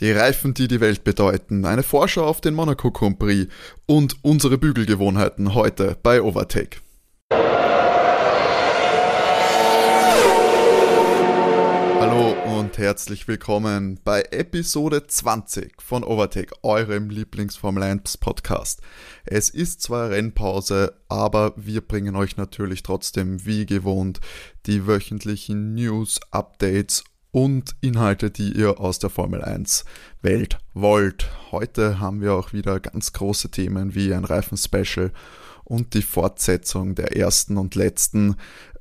Die Reifen, die die Welt bedeuten, eine Vorschau auf den Monaco Grand Prix und unsere Bügelgewohnheiten heute bei Overtake. Hallo und herzlich willkommen bei Episode 20 von Overtake, eurem Lieblings-Formel 1 Podcast. Es ist zwar Rennpause, aber wir bringen euch natürlich trotzdem wie gewohnt die wöchentlichen News, Updates und Inhalte, die ihr aus der Formel 1 Welt wollt. Heute haben wir auch wieder ganz große Themen wie ein Reifen-Special und die Fortsetzung der ersten und letzten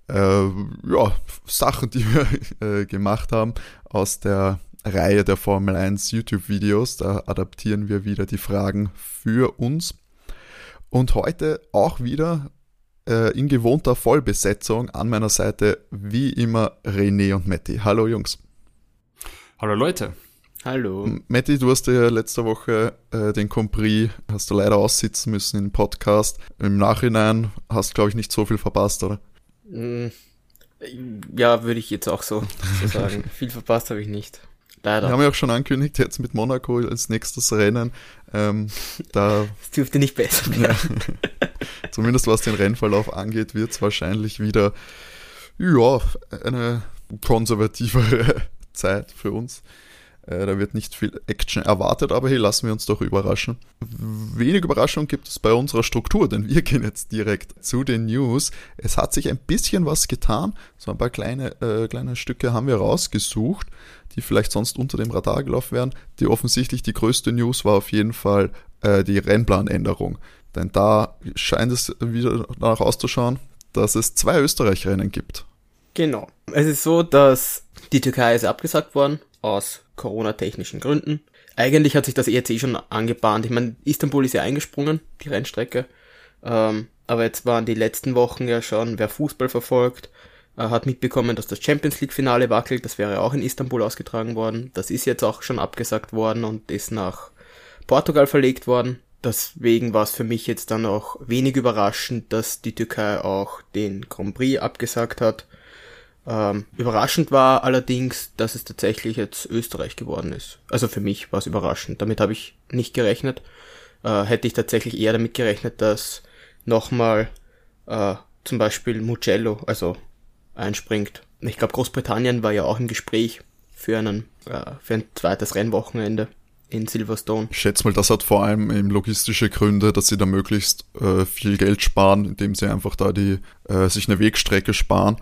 äh, ja, Sachen, die wir äh, gemacht haben aus der Reihe der Formel 1 YouTube-Videos. Da adaptieren wir wieder die Fragen für uns. Und heute auch wieder äh, in gewohnter Vollbesetzung an meiner Seite wie immer René und Matti. Hallo Jungs. Hallo Leute. Hallo. Matti, du hast ja letzte Woche äh, den Compris, hast du leider aussitzen müssen im Podcast. Im Nachhinein hast, glaube ich, nicht so viel verpasst, oder? Mm, ja, würde ich jetzt auch so, so sagen. viel verpasst habe ich nicht. Leider. Wir haben ja auch schon angekündigt, jetzt mit Monaco als nächstes Rennen. Ähm, da es dürfte nicht besser werden. Zumindest was den Rennverlauf angeht, wird es wahrscheinlich wieder ja, eine konservativere Zeit für uns. Äh, da wird nicht viel Action erwartet, aber hey, lassen wir uns doch überraschen. Wenig Überraschung gibt es bei unserer Struktur, denn wir gehen jetzt direkt zu den News. Es hat sich ein bisschen was getan, so ein paar kleine, äh, kleine Stücke haben wir rausgesucht, die vielleicht sonst unter dem Radar gelaufen wären. Die offensichtlich die größte News war auf jeden Fall äh, die Rennplanänderung. Denn da scheint es wieder danach auszuschauen, dass es zwei Österreich-Rennen gibt. Genau. Es ist so, dass die Türkei ist abgesagt worden aus Corona-technischen Gründen. Eigentlich hat sich das ERC schon angebahnt. Ich meine, Istanbul ist ja eingesprungen, die Rennstrecke. Ähm, aber jetzt waren die letzten Wochen ja schon, wer Fußball verfolgt, äh, hat mitbekommen, dass das Champions League-Finale wackelt. Das wäre auch in Istanbul ausgetragen worden. Das ist jetzt auch schon abgesagt worden und ist nach Portugal verlegt worden. Deswegen war es für mich jetzt dann auch wenig überraschend, dass die Türkei auch den Grand Prix abgesagt hat. Ähm, überraschend war allerdings, dass es tatsächlich jetzt Österreich geworden ist. Also für mich war es überraschend. Damit habe ich nicht gerechnet. Äh, hätte ich tatsächlich eher damit gerechnet, dass nochmal äh, zum Beispiel Mugello also einspringt. Ich glaube, Großbritannien war ja auch im Gespräch für einen äh, für ein zweites Rennwochenende in Silverstone. Ich schätze mal, das hat vor allem eben logistische Gründe, dass sie da möglichst äh, viel Geld sparen, indem sie einfach da die äh, sich eine Wegstrecke sparen.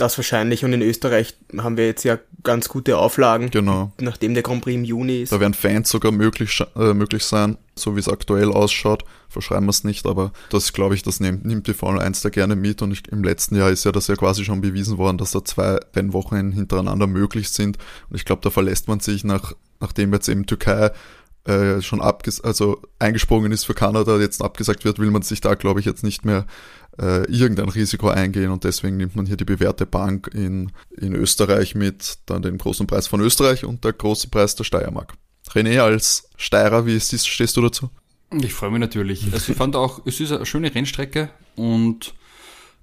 Das wahrscheinlich. Und in Österreich haben wir jetzt ja ganz gute Auflagen. Genau. Nachdem der Grand Prix im Juni ist. Da werden Fans sogar möglich, äh, möglich sein, so wie es aktuell ausschaut. Verschreiben wir es nicht, aber das glaube ich, das nimmt, nimmt die Formel 1 da gerne mit. Und ich, im letzten Jahr ist ja das ja quasi schon bewiesen worden, dass da zwei Rennwochen hintereinander möglich sind. Und ich glaube, da verlässt man sich nach, nachdem jetzt eben Türkei äh, schon abges also eingesprungen ist für Kanada, jetzt abgesagt wird, will man sich da, glaube ich, jetzt nicht mehr äh, irgendein Risiko eingehen und deswegen nimmt man hier die bewährte Bank in, in Österreich mit, dann den großen Preis von Österreich und der große Preis der Steiermark. René, als Steirer, wie ist, stehst du dazu? Ich freue mich natürlich. Also ich fand auch, es ist eine schöne Rennstrecke und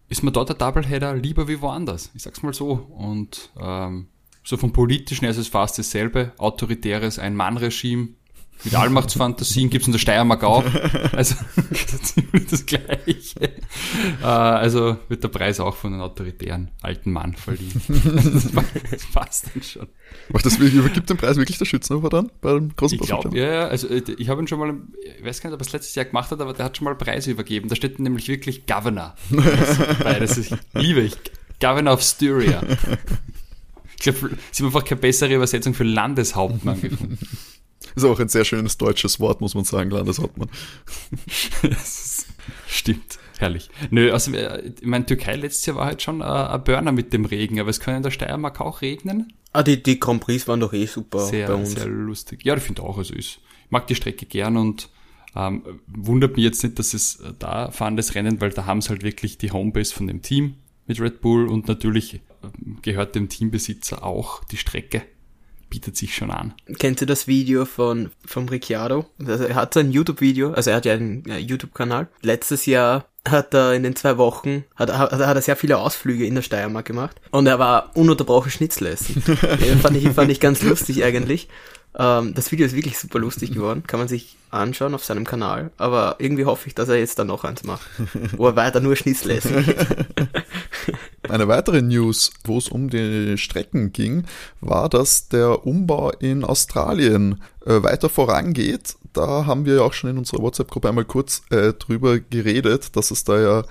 ist mir dort der Doubleheader lieber wie woanders. Ich sag's mal so. Und ähm, so vom Politischen her ist es fast dasselbe. Autoritäres Ein-Mann-Regime mit Allmachtsfantasien gibt es in der Steiermark auch. Also ziemlich das Gleiche. Äh, also wird der Preis auch von einem autoritären alten Mann verliehen. Das passt dann schon. Was das übergibt den Preis wirklich der Schützenhofer dann beim großen Ich glaube, ja, ja. Also äh, ich habe ihn schon mal, ich weiß gar nicht, ob er es letztes Jahr gemacht hat, aber der hat schon mal Preise übergeben. Da steht nämlich wirklich Governor. Das, das ist, liebe ich. Governor of Styria. Ich glaube, sie haben einfach keine bessere Übersetzung für Landeshauptmann gefunden. Ist auch ein sehr schönes deutsches Wort, muss man sagen, Landeshauptmann. Stimmt. Herrlich. Nö, also äh, ich meine, Türkei letztes Jahr war halt schon äh, ein Burner mit dem Regen, aber es kann in der Steiermark auch regnen. Ah, die, die Grand Prix waren doch eh super sehr, bei uns. Sehr lustig. Ja, ich finde auch, also ich mag die Strecke gern und ähm, wundert mich jetzt nicht, dass es äh, da fahren, das Rennen, weil da haben sie halt wirklich die Homebase von dem Team mit Red Bull und natürlich gehört dem Teambesitzer auch die Strecke bietet sich schon an. Kennst du das Video von vom Ricciardo? Also er hat so ein YouTube-Video, also er hat ja einen YouTube-Kanal. Letztes Jahr hat er in den zwei Wochen, hat, hat, hat er sehr viele Ausflüge in der Steiermark gemacht und er war ununterbrochen Schnitzel essen. fand, ich, fand ich ganz lustig eigentlich. Ähm, das Video ist wirklich super lustig geworden. Kann man sich anschauen auf seinem Kanal. Aber irgendwie hoffe ich, dass er jetzt dann noch eins macht. Wo er weiter nur Schnitzel essen Eine weitere News, wo es um die Strecken ging, war, dass der Umbau in Australien äh, weiter vorangeht. Da haben wir ja auch schon in unserer WhatsApp-Gruppe einmal kurz äh, drüber geredet, dass es da ja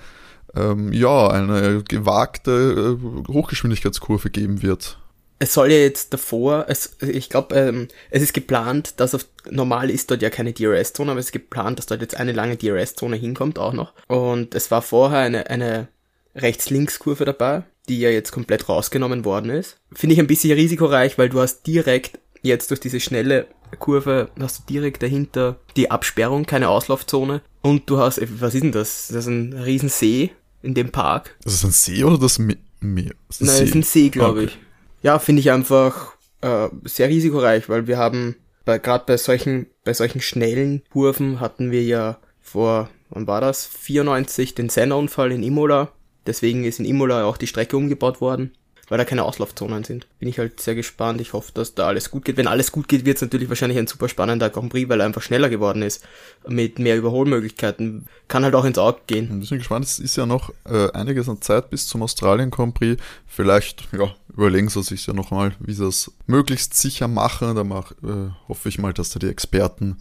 ähm, ja eine gewagte äh, Hochgeschwindigkeitskurve geben wird es soll ja jetzt davor, es, ich glaube, ähm, es ist geplant, dass auf normal ist dort ja keine DRS-Zone, aber es ist geplant, dass dort jetzt eine lange DRS-Zone hinkommt auch noch. Und es war vorher eine, eine Rechts-Links-Kurve dabei, die ja jetzt komplett rausgenommen worden ist. Finde ich ein bisschen risikoreich, weil du hast direkt jetzt durch diese schnelle Kurve hast du direkt dahinter die Absperrung, keine Auslaufzone. Und du hast, was ist denn das? Das ist ein Riesensee in dem Park. Das ist ein See oder das Meer? Nein, das ist ein See, glaube okay. ich ja, finde ich einfach äh, sehr risikoreich, weil wir haben bei gerade bei solchen bei solchen schnellen Kurven hatten wir ja vor wann war das 94 den Senna-Unfall in Imola. Deswegen ist in Imola auch die Strecke umgebaut worden weil da keine Auslaufzonen sind. Bin ich halt sehr gespannt. Ich hoffe, dass da alles gut geht. Wenn alles gut geht, wird es natürlich wahrscheinlich ein super spannender Grand Prix, weil er einfach schneller geworden ist. Mit mehr Überholmöglichkeiten. Kann halt auch ins Auge gehen. Ich bin gespannt. Es ist ja noch äh, einiges an Zeit bis zum Australien Grand Prix. Vielleicht, ja, überlegen sie sich ja nochmal, wie sie das möglichst sicher machen. Da mach, äh, hoffe ich mal, dass da die Experten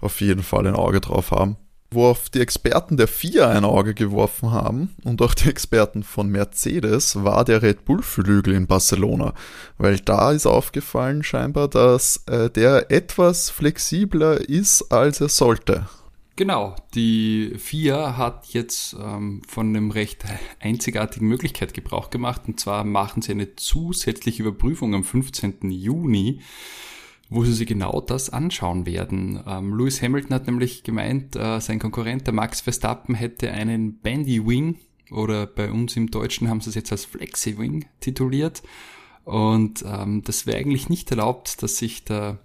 auf jeden Fall ein Auge drauf haben worauf die Experten der FIA ein Auge geworfen haben und auch die Experten von Mercedes war der Red Bull Flügel in Barcelona, weil da ist aufgefallen scheinbar, dass äh, der etwas flexibler ist, als er sollte. Genau, die FIA hat jetzt ähm, von einem recht einzigartigen Möglichkeit Gebrauch gemacht und zwar machen sie eine zusätzliche Überprüfung am 15. Juni wo sie sich genau das anschauen werden. Ähm, Lewis Hamilton hat nämlich gemeint, äh, sein Konkurrent, der Max Verstappen, hätte einen Bandy Wing oder bei uns im Deutschen haben sie es jetzt als Flexi Wing tituliert. Und ähm, das wäre eigentlich nicht erlaubt, dass sich der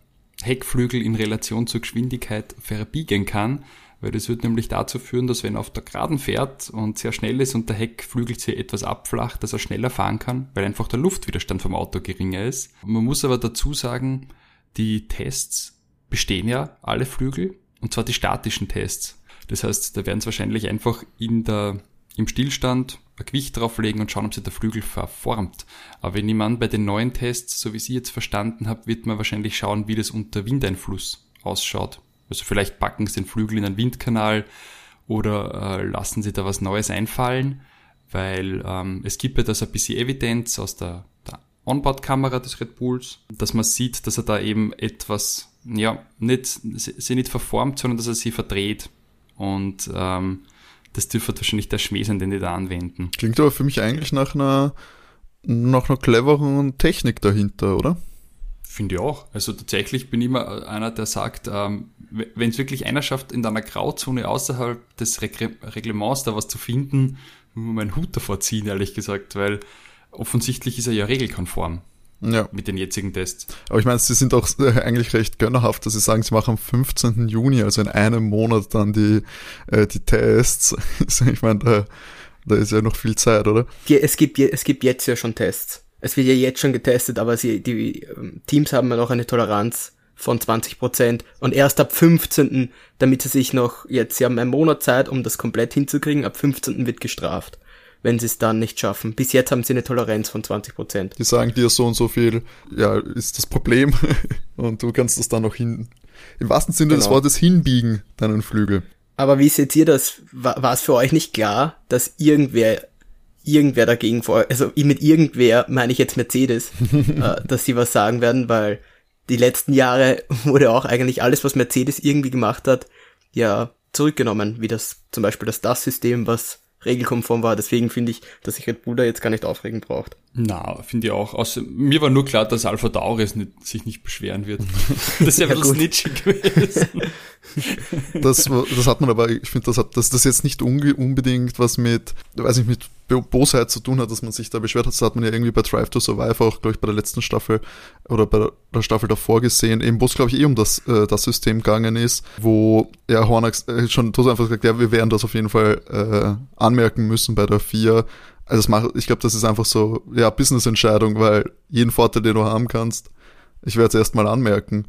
Heckflügel in Relation zur Geschwindigkeit verbiegen kann, weil das wird nämlich dazu führen, dass wenn er auf der Geraden fährt und sehr schnell ist und der Heckflügel sich etwas abflacht, dass er schneller fahren kann, weil einfach der Luftwiderstand vom Auto geringer ist. Man muss aber dazu sagen, die Tests bestehen ja alle Flügel und zwar die statischen Tests. Das heißt, da werden sie wahrscheinlich einfach in der, im Stillstand ein Gewicht drauflegen und schauen, ob sich der Flügel verformt. Aber wenn jemand bei den neuen Tests, so wie Sie jetzt verstanden habt, wird man wahrscheinlich schauen, wie das unter Windeinfluss ausschaut. Also vielleicht packen sie den Flügel in einen Windkanal oder äh, lassen sie da was Neues einfallen, weil ähm, es gibt ja das ein bisschen Evidenz aus der Onboard-Kamera des Red Bulls, dass man sieht, dass er da eben etwas, ja, nicht, sie nicht verformt, sondern dass er sie verdreht. Und ähm, das dürfte wahrscheinlich der Schmäh sein, den die da anwenden. Klingt aber für mich eigentlich nach einer, nach einer cleveren Technik dahinter, oder? Finde ich auch. Also tatsächlich bin ich immer einer, der sagt, ähm, wenn es wirklich einer schafft, in einer Grauzone außerhalb des Reglements da was zu finden, muss man meinen Hut davor ziehen, ehrlich gesagt, weil offensichtlich ist er ja regelkonform. Ja. Mit den jetzigen Tests. Aber ich meine, sie sind auch äh, eigentlich recht gönnerhaft, dass sie sagen, sie machen am 15. Juni, also in einem Monat dann die, äh, die Tests. ich meine, da, da ist ja noch viel Zeit, oder? Ja, es gibt, es gibt jetzt ja schon Tests. Es wird ja jetzt schon getestet, aber sie, die ähm, Teams haben ja noch eine Toleranz von 20 Prozent und erst ab 15., damit sie sich noch, jetzt, sie haben einen Monat Zeit, um das komplett hinzukriegen, ab 15. wird gestraft wenn sie es dann nicht schaffen. Bis jetzt haben sie eine Toleranz von 20 Prozent. Die sagen dir so und so viel, ja, ist das Problem und du kannst das dann noch hin, im wahrsten Sinne genau. des Wortes hinbiegen, deinen Flügel. Aber wie seht ihr das? War es für euch nicht klar, dass irgendwer irgendwer dagegen vor, also mit irgendwer meine ich jetzt Mercedes, äh, dass sie was sagen werden, weil die letzten Jahre wurde auch eigentlich alles, was Mercedes irgendwie gemacht hat, ja zurückgenommen, wie das zum Beispiel das DAS-System, was regelkonform war. Deswegen finde ich, dass sich Red Bull da jetzt gar nicht aufregen braucht. Na, finde ich auch. Außer, mir war nur klar, dass Alpha Tauri nicht, sich nicht beschweren wird. Das ist ja, ja ein bisschen snitchig gewesen. Das, das hat man aber, ich finde, das hat, dass das jetzt nicht unbedingt was mit, weiß ich, mit Bosheit zu tun hat, dass man sich da beschwert hat. Das hat man ja irgendwie bei Drive to Survive auch, glaube ich, bei der letzten Staffel oder bei der Staffel davor gesehen, eben wo es, glaube ich, eh um das, äh, das System gegangen ist, wo ja Horner äh, schon tot einfach gesagt, ja, wir werden das auf jeden Fall äh, anmerken müssen bei der 4. Also das macht, ich glaube, das ist einfach so, ja, Business-Entscheidung, weil jeden Vorteil, den du haben kannst, ich werde es erstmal anmerken.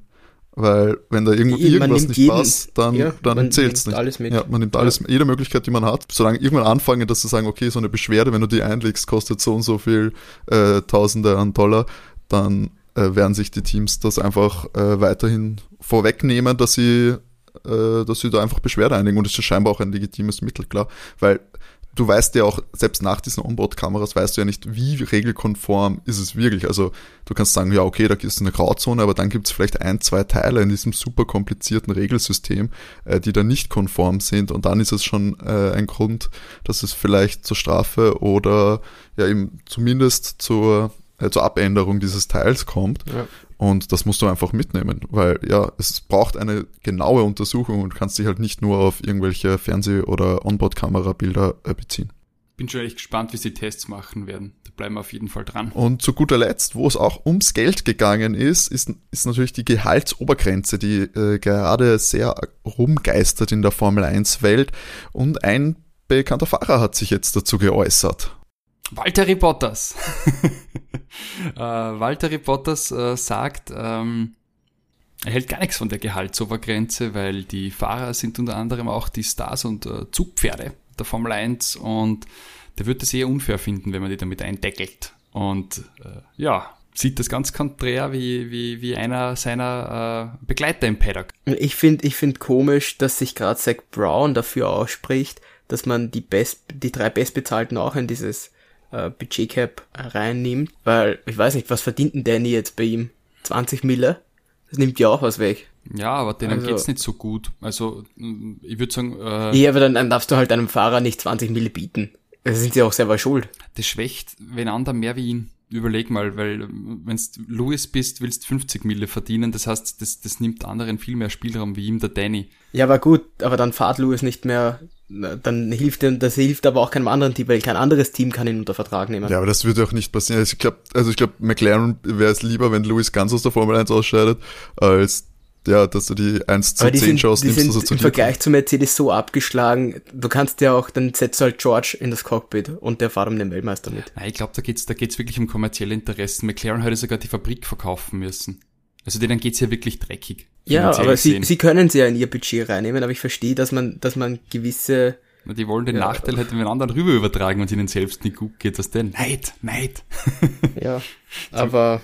Weil wenn da irgendwo Man irgendwas nicht jeden- passt, dann, ja, dann man zählt's nimmt nicht. alles mit. Ja, man nimmt alles, jede Möglichkeit, die man hat. Solange irgendwann anfangen, dass sie sagen, okay, so eine Beschwerde, wenn du die einlegst, kostet so und so viel äh, Tausende an Dollar, dann äh, werden sich die Teams das einfach äh, weiterhin vorwegnehmen, dass sie, äh, dass sie da einfach Beschwerde einlegen. Und das ist scheinbar auch ein legitimes Mittel, klar. Weil du weißt ja auch, selbst nach diesen Onboard-Kameras weißt du ja nicht, wie regelkonform ist es wirklich. Also du kannst sagen, ja, okay, da ist eine Grauzone, aber dann gibt es vielleicht ein, zwei Teile in diesem super komplizierten Regelsystem, äh, die da nicht konform sind und dann ist es schon äh, ein Grund, dass es vielleicht zur Strafe oder ja eben zumindest zur, äh, zur Abänderung dieses Teils kommt. Ja. Und das musst du einfach mitnehmen, weil ja, es braucht eine genaue Untersuchung und kannst dich halt nicht nur auf irgendwelche Fernseh- oder Onboard-Kamera-Bilder äh, beziehen. Bin schon echt gespannt, wie sie Tests machen werden. Da bleiben wir auf jeden Fall dran. Und zu guter Letzt, wo es auch ums Geld gegangen ist, ist, ist natürlich die Gehaltsobergrenze, die äh, gerade sehr rumgeistert in der Formel 1-Welt. Und ein bekannter Fahrer hat sich jetzt dazu geäußert. Walter Bottas. äh, Walter Bottas äh, sagt, ähm, er hält gar nichts von der Gehaltsobergrenze, weil die Fahrer sind unter anderem auch die Stars und äh, Zugpferde der Formel 1 und der wird es eher unfair finden, wenn man die damit eindeckelt. Und äh, ja, sieht das ganz konträr wie, wie, wie einer seiner äh, Begleiter im Paddock. Ich finde ich find komisch, dass sich gerade Zach Brown dafür ausspricht, dass man die best, die drei Bestbezahlten auch in dieses äh, Budgetcap reinnimmt, weil ich weiß nicht, was verdient denn Danny jetzt bei ihm? 20 Mille? Das nimmt ja auch was weg. Ja, aber denen Also- geht's nicht so gut. Also mm, ich würde sagen, äh, Ja, aber dann, dann darfst du halt einem Fahrer nicht 20 Mille bieten. Da sind sie auch selber schuld. das schwächt wen anderen mehr wie ihn. Überleg mal, weil wenn du Louis bist, willst 50 Mille verdienen. Das heißt, das, das nimmt anderen viel mehr Spielraum wie ihm, der Danny. Ja, aber gut, aber dann fahrt Lewis nicht mehr, dann hilft ihm, das hilft aber auch keinem anderen Team, weil kein anderes Team kann ihn unter Vertrag nehmen. Ja, aber das würde auch nicht passieren. Also ich glaube, also ich glaube, McLaren wäre es lieber, wenn Lewis ganz aus der Formel 1 ausscheidet, als ja, dass du die 1 zu die 10 sind, Chance die nimmst, sind dass er zu im Vergleich zu Mercedes so abgeschlagen. Du kannst ja auch, dann setzt du halt George in das Cockpit und der fahrt um den Weltmeister mit. Nein, ich glaube, da geht's da geht's wirklich um kommerzielle Interessen. McLaren hätte sogar die Fabrik verkaufen müssen. Also denen geht's ja wirklich dreckig. Ja, aber sie, sie können sie ja in ihr Budget reinnehmen, aber ich verstehe, dass man, dass man gewisse, Na, Die wollen den Ja. Nachteil halt den anderen rüber übertragen und ihnen selbst nicht gut geht. Das denn? Neid, Neid. ja, aber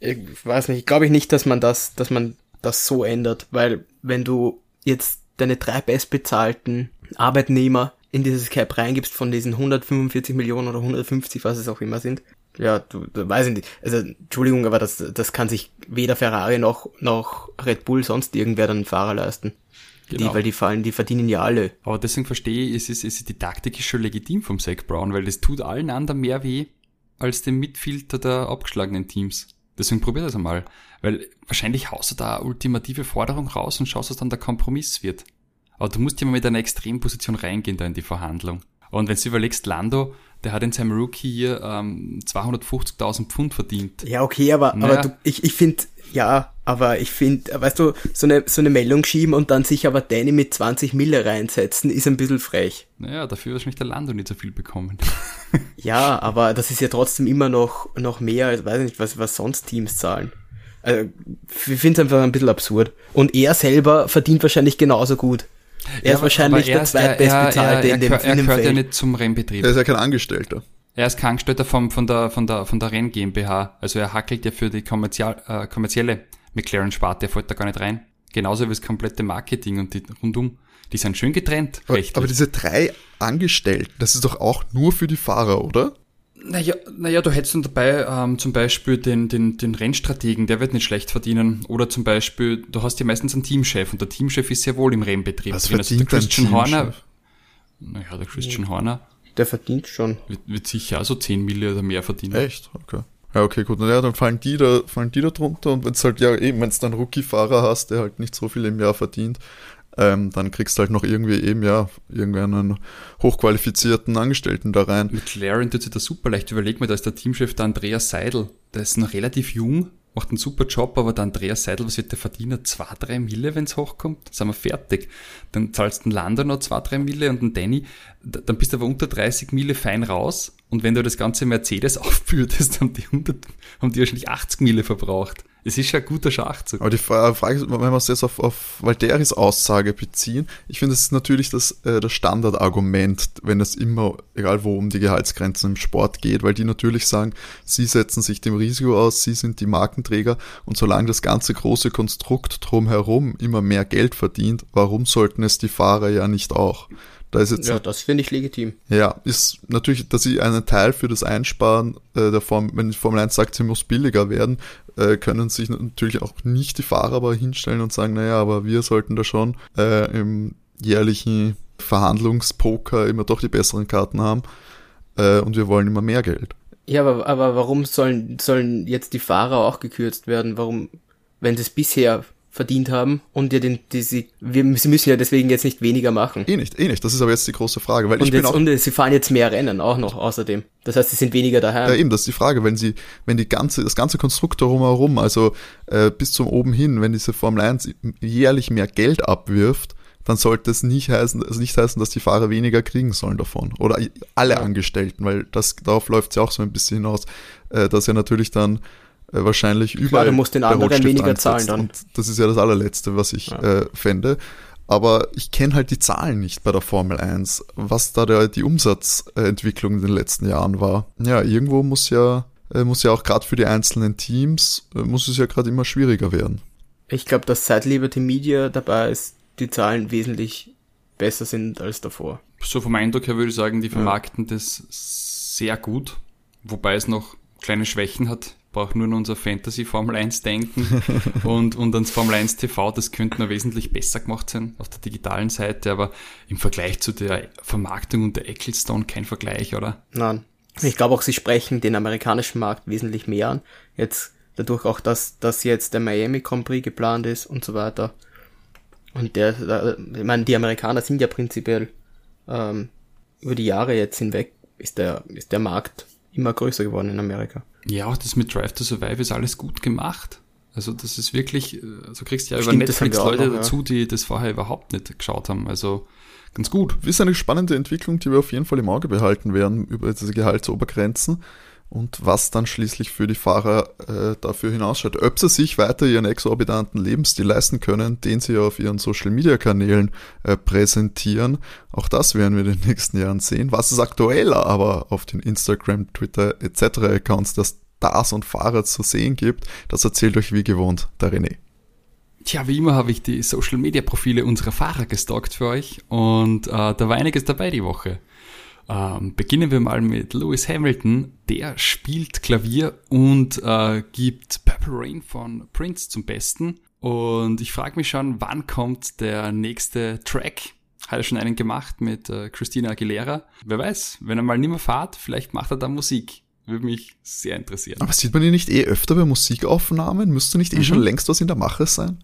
ich weiß nicht, glaube ich nicht, dass man das, dass man das so ändert, weil wenn du jetzt deine drei bestbezahlten Arbeitnehmer in dieses Cap reingibst von diesen 145 Millionen oder 150, was es auch immer sind, ja, du, du weiß ich nicht, also Entschuldigung, aber das, das kann sich weder Ferrari noch, noch Red Bull sonst irgendwer dann Fahrer leisten. Genau. Die, weil die fallen, die verdienen ja alle. Aber deswegen verstehe ich, es ist, es ist die Taktik ist schon legitim vom Zach Brown, weil das tut allen anderen mehr weh als dem Mitfilter der abgeschlagenen Teams. Deswegen probier das einmal. Weil wahrscheinlich haust du da eine ultimative Forderung raus und schaust, was dann der Kompromiss wird. Aber du musst ja mal mit einer Extremposition reingehen da in die Verhandlung. Und wenn du überlegst, Lando, der hat in seinem Rookie hier ähm, 250.000 Pfund verdient. Ja, okay, aber, Naja. aber du, ich, ich finde, ja, aber ich finde, weißt du, so eine, so eine Meldung schieben und dann sich aber Danny mit 20 Mille reinsetzen, ist ein bisschen frech. Naja, dafür hat wahrscheinlich der Lando nicht so viel bekommen. Ja, aber das ist ja trotzdem immer noch, noch mehr, als weiß ich nicht, was, was sonst Teams zahlen. Also, ich finde es einfach ein bisschen absurd. Und er selber verdient wahrscheinlich genauso gut. Er ist wahrscheinlich der zweitbestbezahlte in dem, er, er, gehört ja nicht zum Rennbetrieb. Er ist ja kein Angestellter. Er ist Krankenstätter vom, von der, von der, von der Renn GmbH. Also er hackelt ja für die kommerzial, äh, kommerzielle McLaren-Sparte, er fällt da gar nicht rein. Genauso wie das komplette Marketing und die rundum. Die sind schön getrennt, Aber, aber diese drei Angestellten, das ist doch auch nur für die Fahrer, oder? Naja, naja, du hättest dann dabei ähm, zum Beispiel den, den, den Rennstrategen, der wird nicht schlecht verdienen. Oder zum Beispiel, du hast ja meistens einen Teamchef und der Teamchef ist sehr wohl im Rennbetrieb. Was drin. Also der Christian Horner, naja, der Christian Horner Der verdient schon. wird, wird sicher also 10 Millionen oder mehr verdienen. Echt? Okay. Ja, okay, gut. Und ja, dann fallen die da, fallen die da drunter und wenn es halt ja eben, wenn es dann Rookie-Fahrer hast, der halt nicht so viel im Jahr verdient, ähm, dann kriegst du halt noch irgendwie eben, ja, irgendeinen hochqualifizierten Angestellten da rein. McLaren tut sich da super leicht. Überleg mal, da ist der Teamchef der Andreas Seidel. Der ist noch relativ jung, macht einen super Job, aber der Andreas Seidel, was wird der verdienen? Zwei, drei Mille, wenn's hochkommt? Dann sind wir fertig. Dann zahlst du den Lando noch zwei, drei Mille und den Danny. Dann bist du aber unter 30 Mille fein raus. Und wenn du das ganze Mercedes aufbürdest, haben die 100, haben die wahrscheinlich 80 Mille verbraucht. Es ist ja ein guter Schachzug. Aber die Frage ist, wenn wir es jetzt auf, auf Valteris Aussage beziehen, ich finde, es ist natürlich das, äh, das Standardargument, wenn es immer, egal wo, um die Gehaltsgrenzen im Sport geht, weil die natürlich sagen, sie setzen sich dem Risiko aus, sie sind die Markenträger und solange das ganze große Konstrukt drumherum immer mehr Geld verdient, warum sollten es die Fahrer ja nicht auch? Da ist jetzt, ja, das finde ich legitim. Ja, ist natürlich, dass sie einen Teil für das Einsparen äh, der Form, wenn die Formel 1 sagt, sie muss billiger werden, äh, können sich natürlich auch nicht die Fahrer aber hinstellen und sagen, naja, aber wir sollten da schon äh, im jährlichen Verhandlungspoker immer doch die besseren Karten haben äh, und wir wollen immer mehr Geld. Ja, aber, aber warum sollen, sollen jetzt die Fahrer auch gekürzt werden? Warum, wenn es bisher verdient haben und ja den, die, sie, wir, sie müssen ja deswegen jetzt nicht weniger machen. Eh nicht, eh nicht. Das ist aber jetzt die große Frage. Weil und, ich jetzt, bin auch, und sie fahren jetzt mehr Rennen auch noch außerdem. Das heißt, sie sind weniger daheim. Ja, eben, das ist die Frage. Wenn sie, wenn die ganze, das ganze Konstrukt drumherum, also äh, bis zum oben hin, wenn diese Formel 1 jährlich mehr Geld abwirft, dann sollte es nicht heißen, also nicht heißen, dass die Fahrer weniger kriegen sollen davon. Oder alle ja. Angestellten, weil das, darauf läuft es ja auch so ein bisschen hinaus, äh, dass ja natürlich dann äh, wahrscheinlich überall. Klar, du musst den anderen weniger zahlen dann. Und das ist ja das allerletzte, was ich ja. äh, fände. Aber ich kenne halt die Zahlen nicht bei der Formel 1, was da der, die Umsatzentwicklung in den letzten Jahren war. Ja, irgendwo muss ja, äh, muss ja auch gerade für die einzelnen Teams, äh, muss es ja gerade immer schwieriger werden. Ich glaube, dass seit Liberty Media dabei ist, die Zahlen wesentlich besser sind als davor. So vom Eindruck her würde ich sagen, die vermarkten ja. das sehr gut, wobei es noch kleine Schwächen hat brauche nur an unser Fantasy Formel 1 denken und, und ans Formel 1 TV, das könnte noch wesentlich besser gemacht sein auf der digitalen Seite, aber im Vergleich zu der Vermarktung und der Ecclestone kein Vergleich, oder? Nein. Ich glaube auch, sie sprechen den amerikanischen Markt wesentlich mehr an. Jetzt dadurch auch, dass, dass jetzt der Miami Grand Prix geplant ist und so weiter. Und der, ich meine, die Amerikaner sind ja prinzipiell ähm, über die Jahre jetzt hinweg ist der, ist der Markt immer größer geworden in Amerika. Ja, auch das mit Drive to Survive ist alles gut gemacht. Also das ist wirklich, also kriegst ja Stimmt, über Netflix Leute noch, dazu, die das vorher überhaupt nicht geschaut haben. Also ganz gut. Das ist eine spannende Entwicklung, die wir auf jeden Fall im Auge behalten werden über diese Gehaltsobergrenzen und was dann schließlich für die Fahrer äh, dafür hinausschaut. Ob sie sich weiter ihren exorbitanten Lebensstil leisten können, den sie auf ihren Social-Media-Kanälen äh, präsentieren, auch das werden wir in den nächsten Jahren sehen. Was ist aktueller aber auf den Instagram, Twitter etc. Accounts der Stars und Fahrer zu sehen gibt, das erzählt euch wie gewohnt der René. Tja, wie immer habe ich die Social Media Profile unserer Fahrer gestalkt für euch und äh, da war einiges dabei die Woche. Ähm, beginnen wir mal mit Lewis Hamilton. Der spielt Klavier und äh, gibt Purple Rain von Prince zum Besten. Und ich frage mich schon, wann kommt der nächste Track? Hat er schon einen gemacht mit äh, Christina Aguilera? Wer weiß, wenn er mal nimmer fahrt, vielleicht macht er da Musik. Würde mich sehr interessieren. Aber sieht man ihn nicht eh öfter bei Musikaufnahmen? Müsste nicht eh mhm. schon längst was in der Mache sein?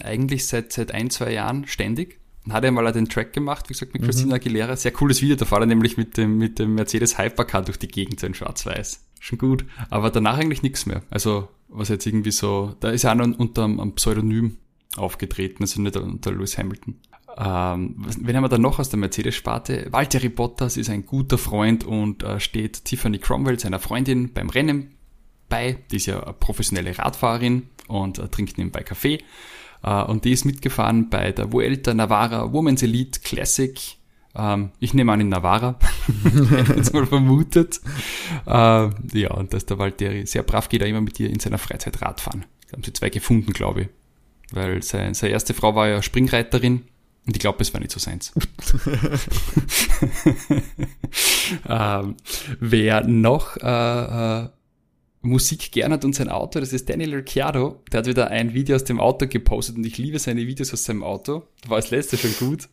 Eigentlich seit, seit ein, zwei Jahren ständig. Dann hat er mal den Track gemacht, wie gesagt, mit mhm. Christina Aguilera. Sehr cooles Video, da fahrt er nämlich mit dem, mit dem Mercedes Hypercar durch die Gegend, so in schwarz-weiß. Schon gut. Aber danach eigentlich nichts mehr. Also, was jetzt irgendwie so, da ist er auch noch unter einem Pseudonym aufgetreten, also nicht unter Lewis Hamilton. Ähm, wen haben wir da noch aus der Mercedes-Sparte? Valtteri Bottas ist ein guter Freund und äh, steht Tiffany Cromwell, seiner Freundin, beim Rennen bei. Die ist ja eine professionelle Radfahrerin und äh, trinkt nebenbei Kaffee. Uh, und die ist mitgefahren bei der Vuelta Navarra Women's Elite Classic. Um, ich nehme an in Navarra, jetzt mal vermutet. Uh, ja, und dass der Valtteri sehr brav geht, er immer mit ihr in seiner Freizeit Radfahren. Da haben sie zwei gefunden, glaube ich. Weil seine, seine erste Frau war ja Springreiterin und ich glaube, es war nicht so seins. ähm, wer noch äh, äh, Musik gern hat und sein Auto, das ist Daniel Ricciardo. Der hat wieder ein Video aus dem Auto gepostet und ich liebe seine Videos aus seinem Auto. War das letzte schon gut.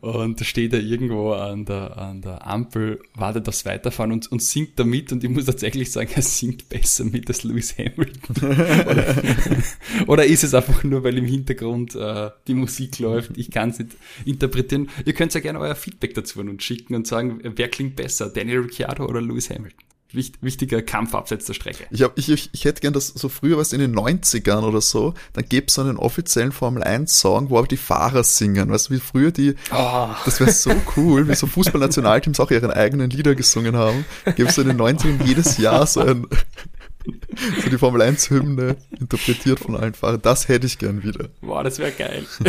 Und da steht er irgendwo an der, an der Ampel, wartet aufs Weiterfahren und, und singt da mit und ich muss tatsächlich sagen, er singt besser mit als Lewis Hamilton. oder, oder, ist es einfach nur, weil im Hintergrund äh, die Musik läuft? Ich kann es nicht interpretieren. Ihr könnt ja gerne euer Feedback dazu und schicken und sagen, wer klingt besser, Daniel Ricciardo oder Lewis Hamilton? Wichtiger Kampf abseits der Strecke. Ich, hab, ich, ich, ich hätte gern das so früher, was in den 90ern oder so, dann gäbe es so einen offiziellen Formel 1 Song, wo aber die Fahrer singen. Weißt du, wie früher die, oh. das wäre so cool, wie so Fußballnationalteams auch ihren eigenen Lieder gesungen haben. Gäbe es so in den 90ern jedes Jahr so ein, so die Formel 1 Hymne interpretiert von allen Fahrern. Das hätte ich gern wieder. Boah, das wäre geil.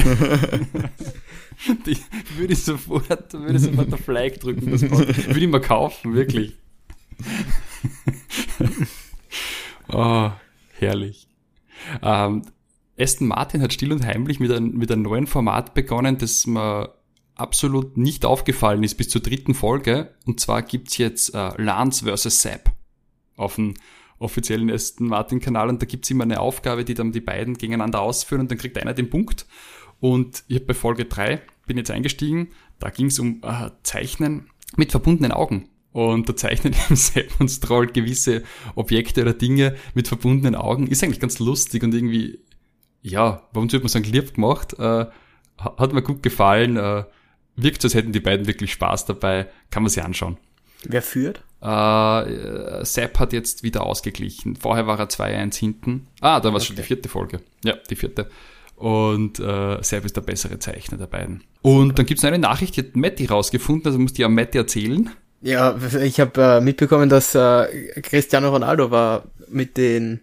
die würde ich sofort, würde ich sofort der Flag drücken. Das würde ich mal kaufen, wirklich. oh, herrlich. Ähm, Aston Martin hat still und heimlich mit, ein, mit einem neuen Format begonnen, das mir absolut nicht aufgefallen ist bis zur dritten Folge. Und zwar gibt's jetzt äh, Lance vs. Sepp auf dem offiziellen Aston Martin Kanal und da gibt's immer eine Aufgabe, die dann die beiden gegeneinander ausführen und dann kriegt einer den Punkt. Und ich habe bei Folge drei bin jetzt eingestiegen, da ging's um äh, Zeichnen mit verbundenen Augen. Und da zeichnet eben Sepp und Stroll gewisse Objekte oder Dinge mit verbundenen Augen. Ist eigentlich ganz lustig und irgendwie, ja, uns würde man sagen, lieb gemacht. Äh, hat mir gut gefallen. Äh, wirkt, als hätten die beiden wirklich Spaß dabei. Kann man sich anschauen. Wer führt? Äh, Sepp hat jetzt wieder ausgeglichen. Vorher war er 2-1 hinten. Ah, da war es okay. schon die vierte Folge. Ja, die vierte. Und äh, Sepp ist der bessere Zeichner der beiden. Und dann gibt es eine Nachricht, die hat Matti rausgefunden, also muss die ja Matti erzählen. Ja, ich habe äh, mitbekommen, dass äh, Cristiano Ronaldo war mit den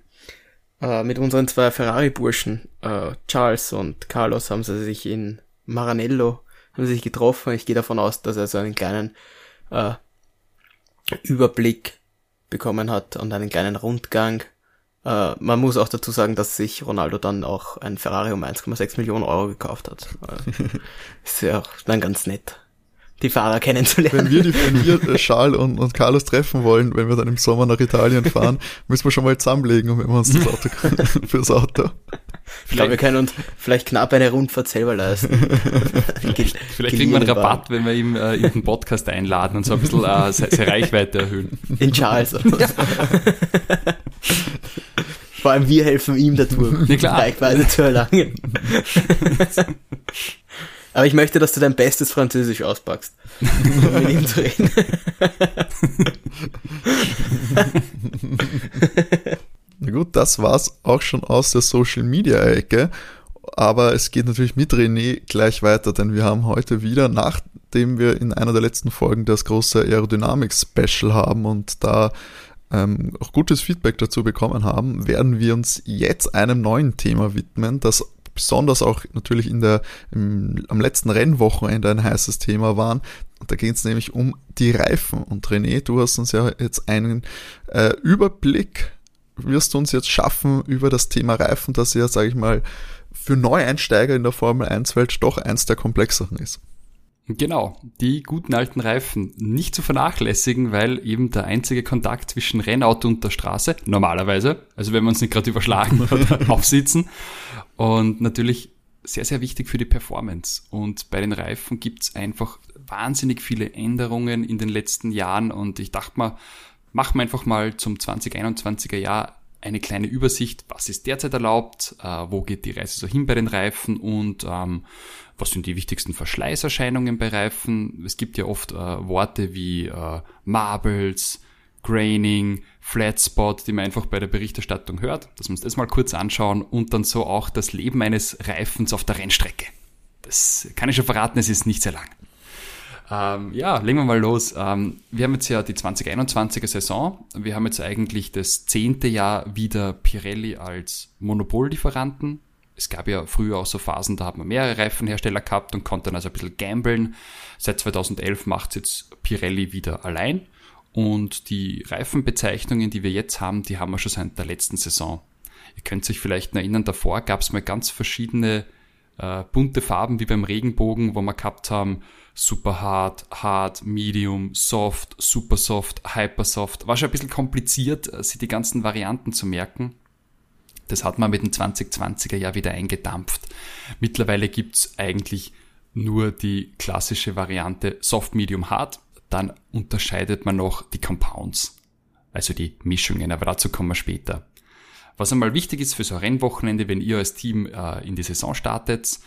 äh, mit unseren zwei Ferrari-Burschen, äh, Charles und Carlos, haben sie sich in Maranello haben sie sich getroffen. Ich gehe davon aus, dass er so einen kleinen äh, Überblick bekommen hat und einen kleinen Rundgang. Äh, man muss auch dazu sagen, dass sich Ronaldo dann auch ein Ferrari um 1,6 Millionen Euro gekauft hat. Ist ja auch dann ganz nett die Fahrer kennenzulernen. Wenn wir, die, wenn wir äh, Charles und, und Carlos treffen wollen, wenn wir dann im Sommer nach Italien fahren, müssen wir schon mal zusammenlegen, wenn wir uns das Auto fürs Auto. Ich glaube, wir können uns vielleicht knapp eine Rundfahrt selber leisten. vielleicht kriegen wir einen Rabatt, wenn wir ihm äh, in den Podcast einladen und so ein bisschen äh, seine Reichweite erhöhen. In Charles. Ja. Vor allem wir helfen ihm dazu, ja, Reichweite zu erlangen. Aber ich möchte, dass du dein bestes Französisch auspackst, um mit ihm zu reden. Na gut, das war's auch schon aus der Social Media Ecke. Aber es geht natürlich mit René gleich weiter, denn wir haben heute wieder, nachdem wir in einer der letzten Folgen das große Aerodynamik-Special haben und da ähm, auch gutes Feedback dazu bekommen haben, werden wir uns jetzt einem neuen Thema widmen, das besonders auch natürlich in der, im, am letzten Rennwochenende ein heißes Thema waren. Da geht es nämlich um die Reifen. Und René, du hast uns ja jetzt einen äh, Überblick, wirst du uns jetzt schaffen über das Thema Reifen, das ja, sage ich mal, für Neueinsteiger in der Formel 1 Welt doch eins der komplexeren ist. Genau, die guten alten Reifen nicht zu vernachlässigen, weil eben der einzige Kontakt zwischen Rennauto und der Straße, normalerweise, also wenn wir uns nicht gerade überschlagen oder aufsitzen, und natürlich sehr, sehr wichtig für die Performance. Und bei den Reifen gibt's einfach wahnsinnig viele Änderungen in den letzten Jahren und ich dachte mal, machen wir einfach mal zum 2021er Jahr eine kleine Übersicht, was ist derzeit erlaubt, äh, wo geht die Reise so hin bei den Reifen und ähm, was sind die wichtigsten Verschleißerscheinungen bei Reifen. Es gibt ja oft äh, Worte wie äh, Marbles, Graining, Flatspot, die man einfach bei der Berichterstattung hört, dass wir uns das mal kurz anschauen und dann so auch das Leben eines Reifens auf der Rennstrecke. Das kann ich schon verraten, es ist nicht sehr lang. Ähm, ja, legen wir mal los. Ähm, wir haben jetzt ja die 2021er Saison. Wir haben jetzt eigentlich das zehnte Jahr wieder Pirelli als Monopollieferanten. Es gab ja früher auch so Phasen, da hat man mehrere Reifenhersteller gehabt und konnte dann also ein bisschen gamblen. Seit 2011 macht es jetzt Pirelli wieder allein. Und die Reifenbezeichnungen, die wir jetzt haben, die haben wir schon seit der letzten Saison. Ihr könnt sich vielleicht erinnern, davor gab es mal ganz verschiedene äh, bunte Farben wie beim Regenbogen, wo wir gehabt haben super hard, hard, medium, soft, super soft, hyper soft. War schon ein bisschen kompliziert, äh, sich die ganzen Varianten zu merken. Das hat man mit dem 2020er Jahr wieder eingedampft. Mittlerweile gibt's eigentlich nur die klassische Variante Soft, Medium, Hard dann unterscheidet man noch die Compounds, also die Mischungen, aber dazu kommen wir später. Was einmal wichtig ist für so ein Rennwochenende, wenn ihr als Team äh, in die Saison startet,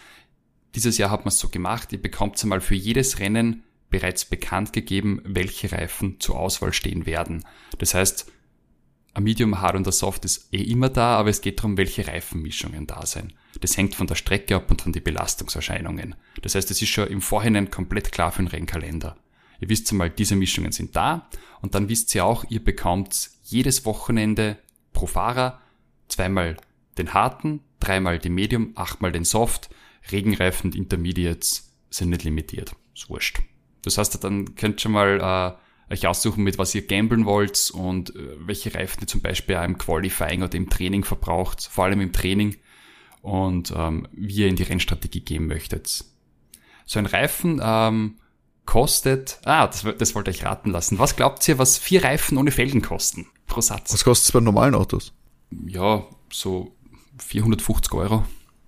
dieses Jahr hat man es so gemacht, ihr bekommt einmal für jedes Rennen bereits bekannt gegeben, welche Reifen zur Auswahl stehen werden. Das heißt, ein Medium Hard und ein Soft ist eh immer da, aber es geht darum, welche Reifenmischungen da sind. Das hängt von der Strecke ab und von den Belastungserscheinungen. Das heißt, es ist schon im Vorhinein komplett klar für den Rennkalender. Ihr wisst einmal, diese Mischungen sind da und dann wisst ihr auch, ihr bekommt jedes Wochenende pro Fahrer, zweimal den harten, dreimal den Medium, achtmal den Soft, Regenreifen und Intermediates sind nicht limitiert. Ist wurscht. Das heißt, dann könnt ihr schon mal äh, euch aussuchen, mit was ihr gamblen wollt und äh, welche Reifen ihr zum Beispiel auch im Qualifying oder im Training verbraucht, vor allem im Training und ähm, wie ihr in die Rennstrategie gehen möchtet. So ein Reifen ähm, kostet, ah, das, das wollte ich raten lassen. Was glaubt ihr, was vier Reifen ohne Felgen kosten pro Satz? Was kostet es bei normalen Autos? Ja, so 450 Euro.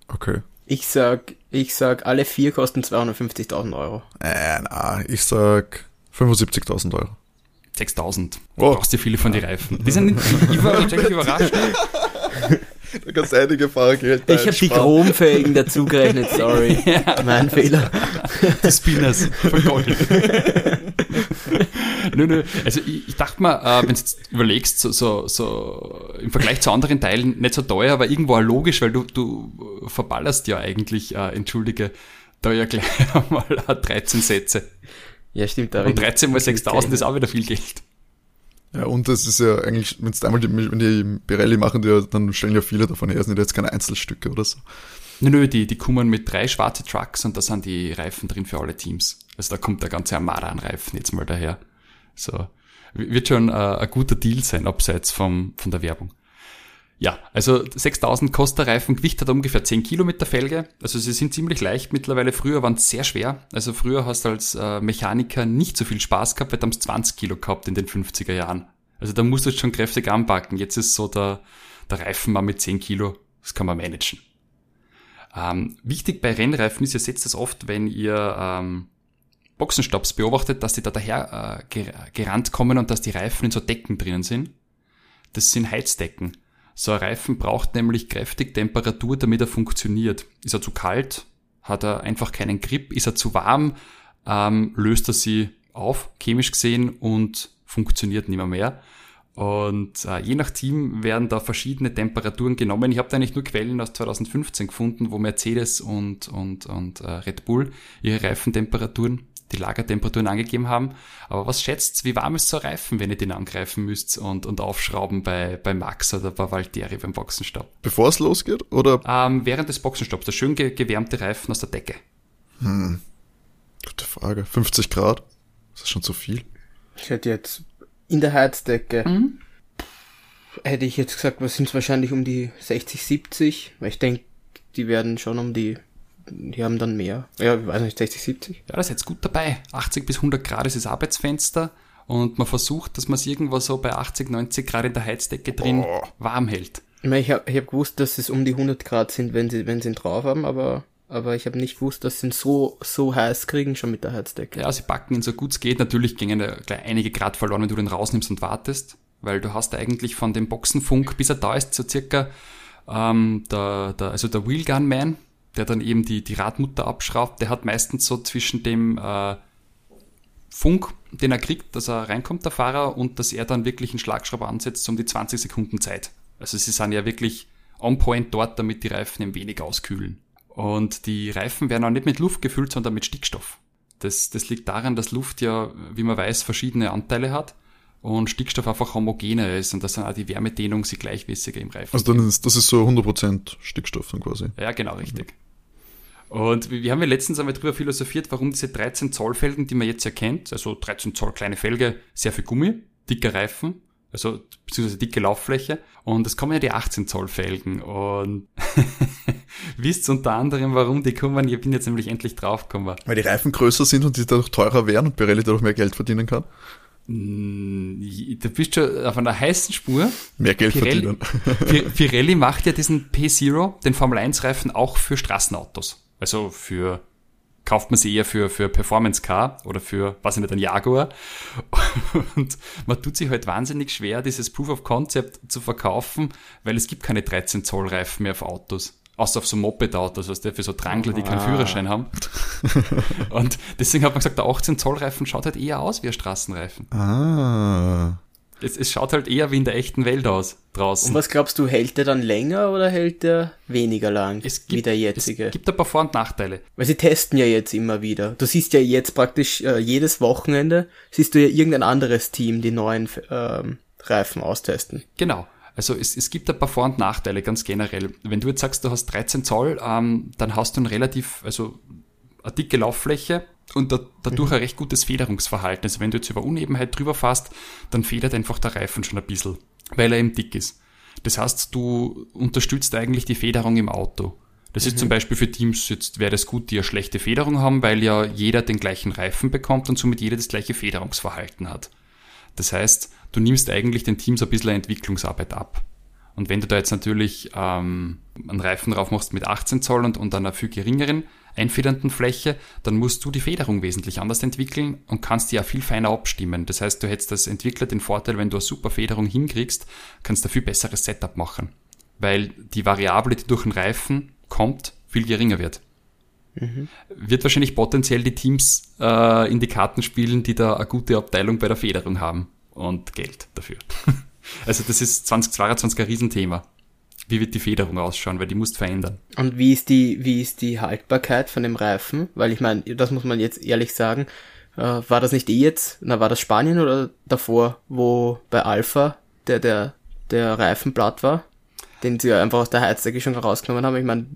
Okay. Ich sag, ich sag, alle vier kosten 250.000 Euro. Äh, na, ich sag 75.000 Euro. 6000. Du Oh. brauchst dir viele von den Reifen. Die sind, ich war tatsächlich überrascht. Da kannst du einige Fahrgeld Ich habe die Chromfelgen dazu gerechnet, sorry. Mein Fehler. Die Spinners von Gold. nö, nö. Also ich, ich dachte mal, äh, wenn du jetzt überlegst, so, so, so im Vergleich zu anderen Teilen nicht so teuer, aber irgendwo auch logisch, weil du, du verballerst ja eigentlich, äh, entschuldige, da ja gleich einmal 13 Sätze. Ja, stimmt. Da Und 13 mal 6000 ist auch wieder viel Geld. Ja, und das ist ja eigentlich, wenn es einmal die, wenn die Pirelli machen, die, ja- dann stellen ja viele davon her, sind jetzt keine Einzelstücke oder so. Nö, nö, die, die kommen mit drei schwarze Trucks und da sind die Reifen drin für alle Teams. Also da kommt der ganze Armada an Reifen jetzt mal daher. So. Wird schon äh, ein guter Deal sein, abseits vom, von der Werbung. Ja, also 6000 kostet der Reifen, Gewicht hat ungefähr 10 Kilo mit der Felge. Also sie sind ziemlich leicht mittlerweile. Früher waren sehr schwer. Also früher hast du als äh, Mechaniker nicht so viel Spaß gehabt, weil haben sie 20 Kilo gehabt in den 50er Jahren. Also da musst du schon kräftig anpacken. Jetzt ist so der, der Reifen mal mit 10 Kilo, das kann man managen. Ähm, wichtig bei Rennreifen ist, ihr seht das oft, wenn ihr ähm, Boxenstopps beobachtet, dass die da daher äh, ger gerannt kommen und dass die Reifen in so Decken drinnen sind. Das sind Heizdecken. So ein Reifen braucht nämlich kräftig Temperatur, damit er funktioniert. Ist er zu kalt, hat er einfach keinen Grip. Ist er zu warm, ähm, löst er sie auf, chemisch gesehen, und funktioniert nicht mehr. mehr. Und äh, je nach Team werden da verschiedene Temperaturen genommen. Ich habe da eigentlich nur Quellen aus 2015 gefunden, wo Mercedes und, und, und äh, Red Bull ihre Reifentemperaturen, die Lagertemperaturen angegeben haben. Aber was schätzt, wie warm ist so ein Reifen, wenn ihr den angreifen müsst und, und aufschrauben bei, bei Max oder bei Valtteri beim Boxenstopp? Bevor es losgeht? Oder? Ähm, während des Boxenstopps, der schön ge gewärmte Reifen aus der Decke. Gute Frage. 50 Grad? Ist das schon zu viel? Ich hätte jetzt in der Heizdecke, Mhm. hätte ich jetzt gesagt, was sind es wahrscheinlich um die 60, 70, weil ich denke, die werden schon um die, die haben dann mehr. Ja, ich weiß nicht, 60, 70. Ja, das ist jetzt gut dabei. 80 bis 100 Grad ist das Arbeitsfenster und man versucht, dass man es irgendwo so bei 80, 90 Grad in der Heizdecke drin Oh. warm hält. Ich meine, ich habe ich hab gewusst, dass es um die 100 Grad sind, wenn sie, wenn sie ihn drauf haben, aber, aber ich habe nicht gewusst, dass sie ihn so, so heiß kriegen, schon mit der Heizdecke. Ja, sie backen ihn so gut es geht. Natürlich gingen einige Grad verloren, wenn du den rausnimmst und wartest, weil du hast eigentlich von dem Boxenfunk, bis er da ist, so circa ähm, der, der, also der Wheelgun Man, der dann eben die, die Radmutter abschraubt, der hat meistens so zwischen dem äh, Funk, den er kriegt, dass er reinkommt, der Fahrer, und dass er dann wirklich einen Schlagschrauber ansetzt, um die 20 Sekunden Zeit. Also sie sind ja wirklich on point dort, damit die Reifen ein wenig auskühlen. Und die Reifen werden auch nicht mit Luft gefüllt, sondern mit Stickstoff. Das, das liegt daran, dass Luft ja, wie man weiß, verschiedene Anteile hat und Stickstoff einfach homogener ist und dass dann auch die Wärmedehnung sie gleichmäßiger im Reifen Also dann ist, das ist so 100% Stickstoff dann quasi. ja, genau, richtig. Und wir haben ja letztens einmal drüber philosophiert, warum diese 13 Zoll Felgen, die man jetzt erkennt, also 13 Zoll kleine Felge, sehr viel Gummi, dicker Reifen, also beziehungsweise dicke Lauffläche und es kommen ja die 18 Zoll Felgen und wisst unter anderem, warum die kommen, ich bin jetzt nämlich endlich draufgekommen. Weil die Reifen größer sind und die dadurch teurer werden und Pirelli dadurch mehr Geld verdienen kann. Du bist schon auf einer heißen Spur. Mehr Geld Pirelli, verdienen. Pi- Pirelli macht ja diesen P0, den Formel 1 Reifen, auch für Straßenautos. Also für, kauft man sie eher für, für Performance Car oder für, was ich nicht, ein Jaguar. Und man tut sich halt wahnsinnig schwer, dieses Proof of Concept zu verkaufen, weil es gibt keine 13 Zoll Reifen mehr auf Autos. Außer auf so Moped-Autos, was der für so Drangler, die keinen Ah. Führerschein haben. Und deswegen hat man gesagt, der 18 Zoll Reifen schaut halt eher aus wie ein Straßenreifen. Ah. Es, es schaut halt eher wie in der echten Welt aus, draußen. Und was glaubst du, hält der dann länger oder hält der weniger lang Es wie der jetzige? Es gibt ein paar Vor- und Nachteile. Weil sie testen ja jetzt immer wieder. Du siehst ja jetzt praktisch äh, jedes Wochenende, siehst du ja irgendein anderes Team die neuen ähm, Reifen austesten. Genau. Also es, es gibt ein paar Vor- und Nachteile ganz generell. Wenn du jetzt sagst, du hast 13 Zoll, ähm, dann hast du ein relativ, also eine dicke Lauffläche und da, dadurch ein recht gutes Federungsverhalten. Also wenn du jetzt über Unebenheit drüber fährst, dann federt einfach der Reifen schon ein bisschen, weil er eben dick ist. Das heißt, du unterstützt eigentlich die Federung im Auto. Das mhm. ist zum Beispiel für Teams, jetzt wäre das gut, die ja schlechte Federung haben, weil ja jeder den gleichen Reifen bekommt und somit jeder das gleiche Federungsverhalten hat. Das heißt, du nimmst eigentlich den Teams ein bisschen Entwicklungsarbeit ab. Und wenn du da jetzt natürlich ähm, einen Reifen drauf machst mit 18 Zoll und, und einer viel geringeren einfedernden Fläche, dann musst du die Federung wesentlich anders entwickeln und kannst die ja viel feiner abstimmen. Das heißt, du hättest als Entwickler den Vorteil, wenn du eine super Federung hinkriegst, kannst du ein viel besseres Setup machen. Weil die Variable, die durch den Reifen kommt, viel geringer wird. Mhm. Wird wahrscheinlich potenziell die Teams äh, in die Karten spielen, die da eine gute Abteilung bei der Federung haben und Geld dafür. also das ist 2022 ein Riesenthema. Wie wird die Federung ausschauen, weil die musst verändern. Und wie ist die, wie ist die Haltbarkeit von dem Reifen? Weil ich meine, das muss man jetzt ehrlich sagen, äh, war das nicht eh jetzt, na war das Spanien oder davor, wo bei Alpha der, der, der Reifen platt war? Den sie ja einfach aus der Heizdecke schon rausgenommen haben. Ich meine,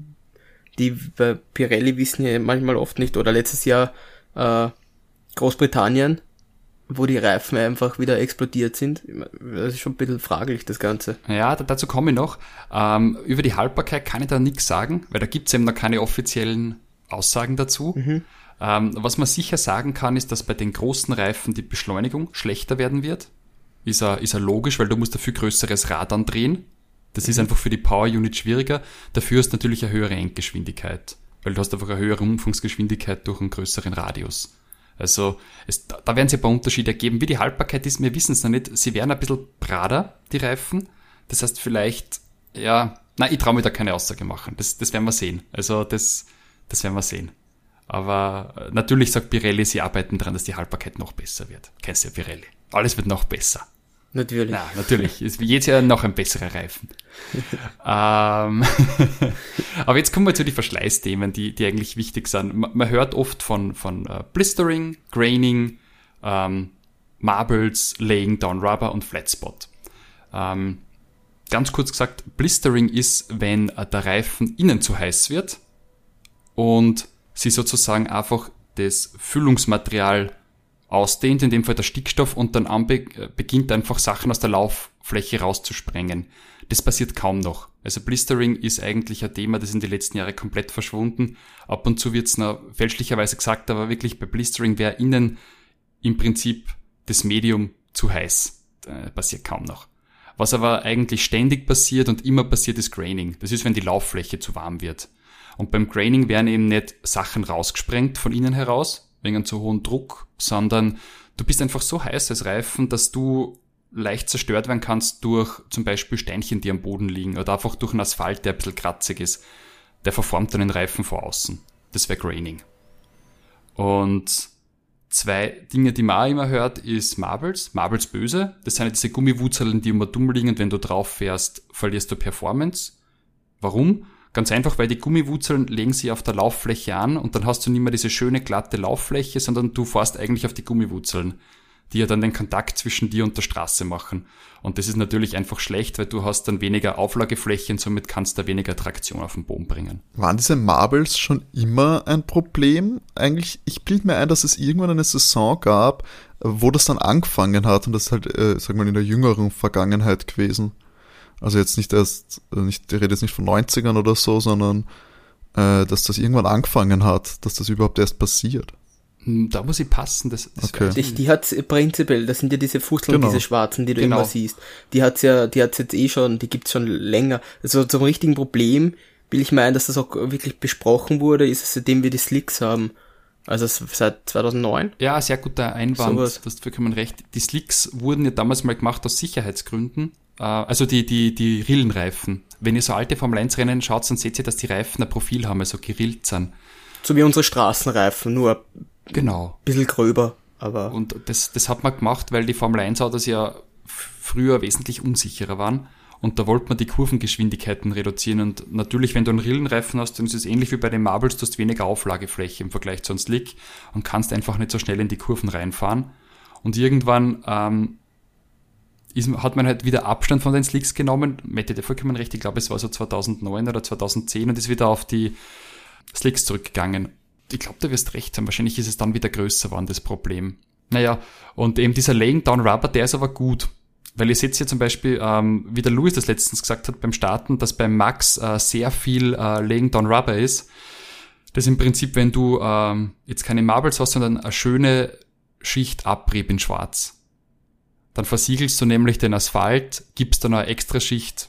die bei Pirelli wissen ja manchmal oft nicht, oder letztes Jahr äh, Großbritannien, wo die Reifen einfach wieder explodiert sind. Das ist schon ein bisschen fraglich, das Ganze. Ja, dazu komme ich noch. Ähm, über die Haltbarkeit kann ich da nichts sagen, weil da gibt es eben noch keine offiziellen Aussagen dazu. Mhm. Ähm, was man sicher sagen kann, ist, dass bei den großen Reifen die Beschleunigung schlechter werden wird. Ist ja, ist ja logisch, weil du musst viel größeres Rad andrehen. Das mhm. ist einfach für die Power Unit schwieriger. Dafür hast du natürlich eine höhere Endgeschwindigkeit, weil du hast einfach eine höhere Umfangsgeschwindigkeit durch einen größeren Radius. Also es, da werden es ein paar Unterschiede geben. Wie die Haltbarkeit ist, wir wissen es noch nicht. Sie werden ein bisschen brader, die Reifen. Das heißt vielleicht, ja, na, ich traue mir da keine Aussage machen. Das, das werden wir sehen. Also das, das werden wir sehen. Aber natürlich sagt Pirelli, sie arbeiten daran, dass die Haltbarkeit noch besser wird. Kennst du ja Pirelli. Alles wird noch besser. Natürlich. Ja, natürlich. Ist jedes Jahr noch ein besserer Reifen. ähm, aber jetzt kommen wir zu den Verschleißthemen, die, die eigentlich wichtig sind. Man, hört oft von, von uh, Blistering, Graining, ähm, Marbles, Laying Down Rubber und Flatspot. Ähm, ganz kurz gesagt, Blistering ist, wenn uh, der Reifen innen zu heiß wird und sie sozusagen einfach das Füllungsmaterial ausdehnt, in dem Fall der Stickstoff, und dann anbe äh, beginnt einfach Sachen aus der Lauffläche rauszusprengen. Das passiert kaum noch. Also Blistering ist eigentlich ein Thema, das in den letzten Jahren komplett verschwunden. Ab und zu wird es fälschlicherweise gesagt, aber wirklich bei Blistering wäre innen im Prinzip das Medium zu heiß. Das passiert kaum noch. Was aber eigentlich ständig passiert und immer passiert, ist Graining. Das ist, wenn die Lauffläche zu warm wird. Und beim Graining werden eben nicht Sachen rausgesprengt von innen heraus, wegen einem zu hohen Druck, sondern du bist einfach so heiß als Reifen, dass du leicht zerstört werden kannst durch zum Beispiel Steinchen, die am Boden liegen oder einfach durch einen Asphalt, der ein bisschen kratzig ist. Der verformt dann den Reifen vor außen. Das wäre Graining. Und zwei Dinge, die man auch immer hört, ist Marbles. Marbles böse. Das sind diese Gummiwurzeln, die immer dumm liegen und wenn du drauf fährst, verlierst du Performance. Warum? Ganz einfach, weil die Gummiwurzeln legen sich auf der Lauffläche an und dann hast du nicht mehr diese schöne glatte Lauffläche, sondern du fährst eigentlich auf die Gummiwurzeln, die ja dann den Kontakt zwischen dir und der Straße machen. Und das ist natürlich einfach schlecht, weil du hast dann weniger Auflagefläche und somit kannst du weniger Traktion auf den Boden bringen. Waren diese Marbles schon immer ein Problem? Eigentlich, ich bild mir ein, dass es irgendwann eine Saison gab, wo das dann angefangen hat und das halt, äh, sag mal, in der jüngeren Vergangenheit gewesen. Also jetzt nicht erst, äh, nicht, ich rede jetzt nicht von 90ern oder so, sondern äh, dass das irgendwann angefangen hat, dass das überhaupt erst passiert. Hm, da muss ich passen. Das, das okay. Die, die hat prinzipiell, das sind ja diese Fußteln, genau. diese schwarzen, die du genau. immer siehst. Die hat's ja, die hat's jetzt eh schon, die gibt's schon länger. Also zum richtigen Problem will ich meinen, dass das auch wirklich besprochen wurde, ist es seitdem wir die Slicks haben. Also seit 2009? Ja, sehr guter Einwand, so das hast vollkommen recht. Die Slicks wurden ja damals mal gemacht aus Sicherheitsgründen, also die, die, die Rillenreifen. Wenn ihr so alte Formel 1 Rennen schaut, dann seht ihr, dass die Reifen ein Profil haben, also gerillt sind. So wie unsere Straßenreifen, nur genau. ein bisschen gröber. Aber und das, das hat man gemacht, weil die Formel 1 Autos ja früher wesentlich unsicherer waren. Und da wollte man die Kurvengeschwindigkeiten reduzieren. Und natürlich, wenn du einen Rillenreifen hast, dann ist es ähnlich wie bei den Marbles, du hast weniger Auflagefläche im Vergleich zu einem Slick und kannst einfach nicht so schnell in die Kurven reinfahren. Und irgendwann ähm, ist, hat man halt wieder Abstand von den Slicks genommen. Mette dir vollkommen recht, ich glaube, es war so 2009 oder 2010 und ist wieder auf die Slicks zurückgegangen. Ich glaube, du wirst recht haben. Wahrscheinlich ist es dann wieder größer geworden, das Problem. Naja, und eben dieser Laying Down Rubber, der ist aber gut. Weil ihr seht hier zum Beispiel, ähm, wie der Louis das letztens gesagt hat beim Starten, dass beim Max äh, sehr viel äh, Laying Down Rubber ist. Das ist im Prinzip, wenn du ähm, jetzt keine Marbles hast, sondern eine schöne Schicht Abrieb in Schwarz. Dann versiegelst du nämlich den Asphalt, gibst dann eine extra Schicht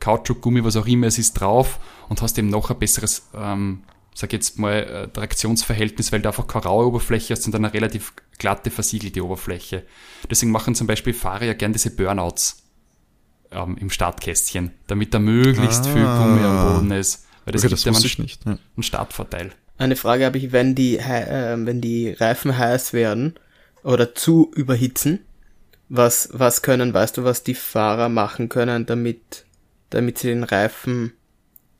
Kautschuk, Gummi, was auch immer es ist, drauf und hast eben noch ein besseres, ähm, sag jetzt mal, äh, Traktionsverhältnis, weil du einfach keine raue Oberfläche hast, sondern eine relativ glatte, versiegelte Oberfläche. Deswegen machen zum Beispiel Fahrer ja gern diese Burnouts ähm, im Startkästchen, damit da möglichst ah. viel Gummi am Boden ist. Weil das okay, gibt das ja einen, nicht. Ja. einen Startvorteil. Eine Frage habe ich, wenn die, äh, wenn die Reifen heiß werden oder zu überhitzen, was, was können, weißt du, was die Fahrer machen können, damit, damit sie den Reifen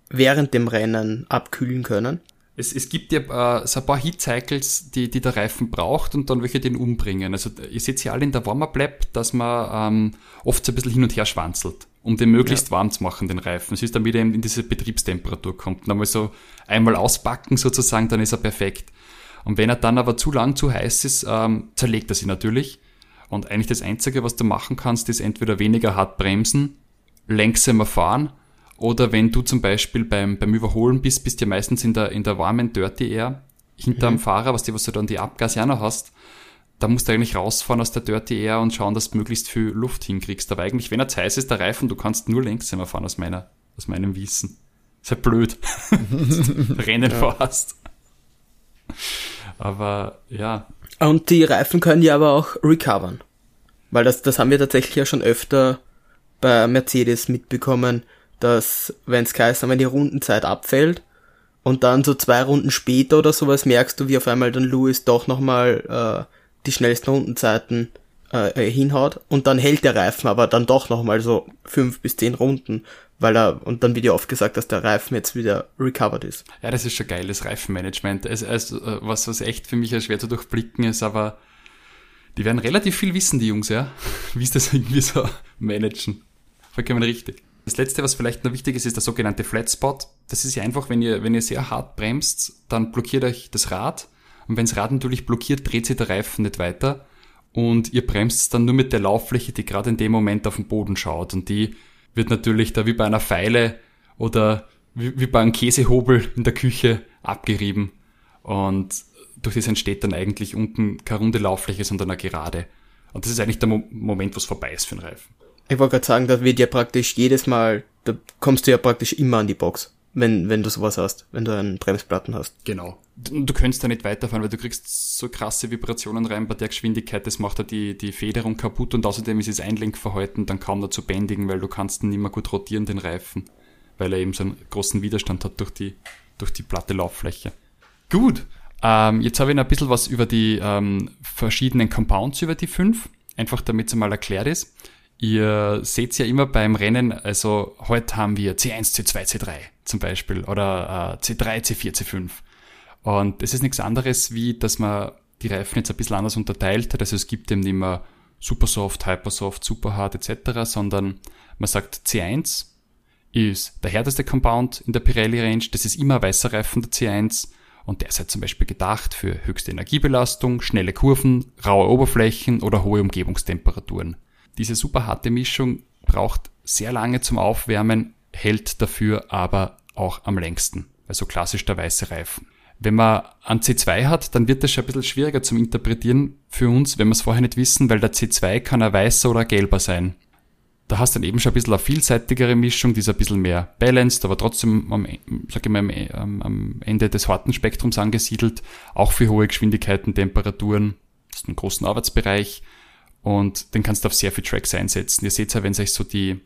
während dem Rennen abkühlen können? Es, es gibt ja äh, so ein paar Heat-Cycles, die, die der Reifen braucht und dann welche den umbringen. Also ihr seht ja alle in der Warm-Up-Lab, dass man ähm, oft so ein bisschen hin und her schwanzelt, um den möglichst ja. warm zu machen, den Reifen. Es ist dann wieder in, in diese Betriebstemperatur kommt. Und einmal so einmal ausbacken sozusagen, dann ist er perfekt. Und wenn er dann aber zu lang zu heiß ist, ähm, zerlegt er sich natürlich. Und eigentlich das Einzige, was du machen kannst, ist entweder weniger hart bremsen, längsamer fahren oder wenn du zum Beispiel beim, beim Überholen bist, bist du ja meistens in der, in der warmen Dirty Air hinterm mhm. Fahrer, was du, was du dann die Abgas ja noch hast. Da musst du eigentlich rausfahren aus der Dirty Air und schauen, dass du möglichst viel Luft hinkriegst. Aber eigentlich, wenn er zu heiß ist, der Reifen, du kannst nur längsamer fahren aus meiner, aus meinem Wissen. Ist halt blöd. Rennen ja. vorhast. Aber ja. Und die Reifen können ja aber auch recovern. Weil das, das haben wir tatsächlich ja schon öfter bei Mercedes mitbekommen, dass, wenn es heißt, wenn die Rundenzeit abfällt und dann so zwei Runden später oder sowas merkst du, wie auf einmal dann Lewis doch nochmal äh, die schnellsten Rundenzeiten äh, hinhaut und dann hält der Reifen aber dann doch nochmal so fünf bis zehn Runden, weil er, und dann wird ja oft gesagt, dass der Reifen jetzt wieder recovered ist. Ja, das ist schon geil, das Reifenmanagement. Es, es, äh, was, was echt für mich schwer zu durchblicken ist, aber die werden relativ viel wissen, die Jungs, ja, wie sie das irgendwie so managen. Vollkommen richtig. Das letzte, was vielleicht noch wichtig ist, ist der sogenannte Flat Spot. Das ist ja einfach, wenn ihr, wenn ihr sehr hart bremst, dann blockiert euch das Rad. Und wenn das Rad natürlich blockiert, dreht sich der Reifen nicht weiter. Und ihr bremst dann nur mit der Lauffläche, die gerade in dem Moment auf den Boden schaut. Und die wird natürlich da wie bei einer Pfeile oder wie, wie bei einem Käsehobel in der Küche abgerieben. Und durch das entsteht dann eigentlich unten keine runde Lauffläche, sondern eine gerade. Und das ist eigentlich der Mo Moment, wo es vorbei ist für den Reifen. Ich wollte gerade sagen, da wird ja praktisch jedes Mal, da kommst du ja praktisch immer an die Box, wenn, wenn du sowas hast, wenn du einen Bremsplatten hast. Genau. Du, könntest da nicht weiterfahren, weil du kriegst so krasse Vibrationen rein bei der Geschwindigkeit, das macht ja die, die Federung kaputt und außerdem ist das Einlenkverhalten dann kaum noch zu bändigen, weil du kannst nicht mehr gut rotieren, den Reifen, weil er eben so einen großen Widerstand hat durch die, durch die platte Lauffläche. Gut, ähm, jetzt habe ich noch ein bisschen was über die ähm, verschiedenen Compounds über die fünf, einfach damit es mal erklärt ist. Ihr seht ja immer beim Rennen, also heute haben wir C1, C2, C3 zum Beispiel oder äh, C3, C4, C5. Und es ist nichts anderes, wie dass man die Reifen jetzt ein bisschen anders unterteilt hat. Also es gibt eben nicht mehr super soft, hyper soft, super hard etc., sondern man sagt C1 ist der härteste Compound in der Pirelli Range. Das ist immer ein weißer Reifen der C1 und der ist halt zum Beispiel gedacht für höchste Energiebelastung, schnelle Kurven, raue Oberflächen oder hohe Umgebungstemperaturen. Diese super harte Mischung braucht sehr lange zum Aufwärmen, hält dafür aber auch am längsten. Also klassisch der weiße Reifen. Wenn man ein C2 hat, dann wird das schon ein bisschen schwieriger zum Interpretieren für uns, wenn wir es vorher nicht wissen, weil der C2 kann ein weißer oder ein gelber sein. Da hast du dann eben schon ein bisschen eine vielseitigere Mischung, die ist ein bisschen mehr balanced, aber trotzdem am, sag ich mal, am Ende des harten Spektrums angesiedelt, auch für hohe Geschwindigkeiten, Temperaturen, das ist ein großen Arbeitsbereich und den kannst du auf sehr viele Tracks einsetzen. Ihr seht ja, wenn ihr euch so die,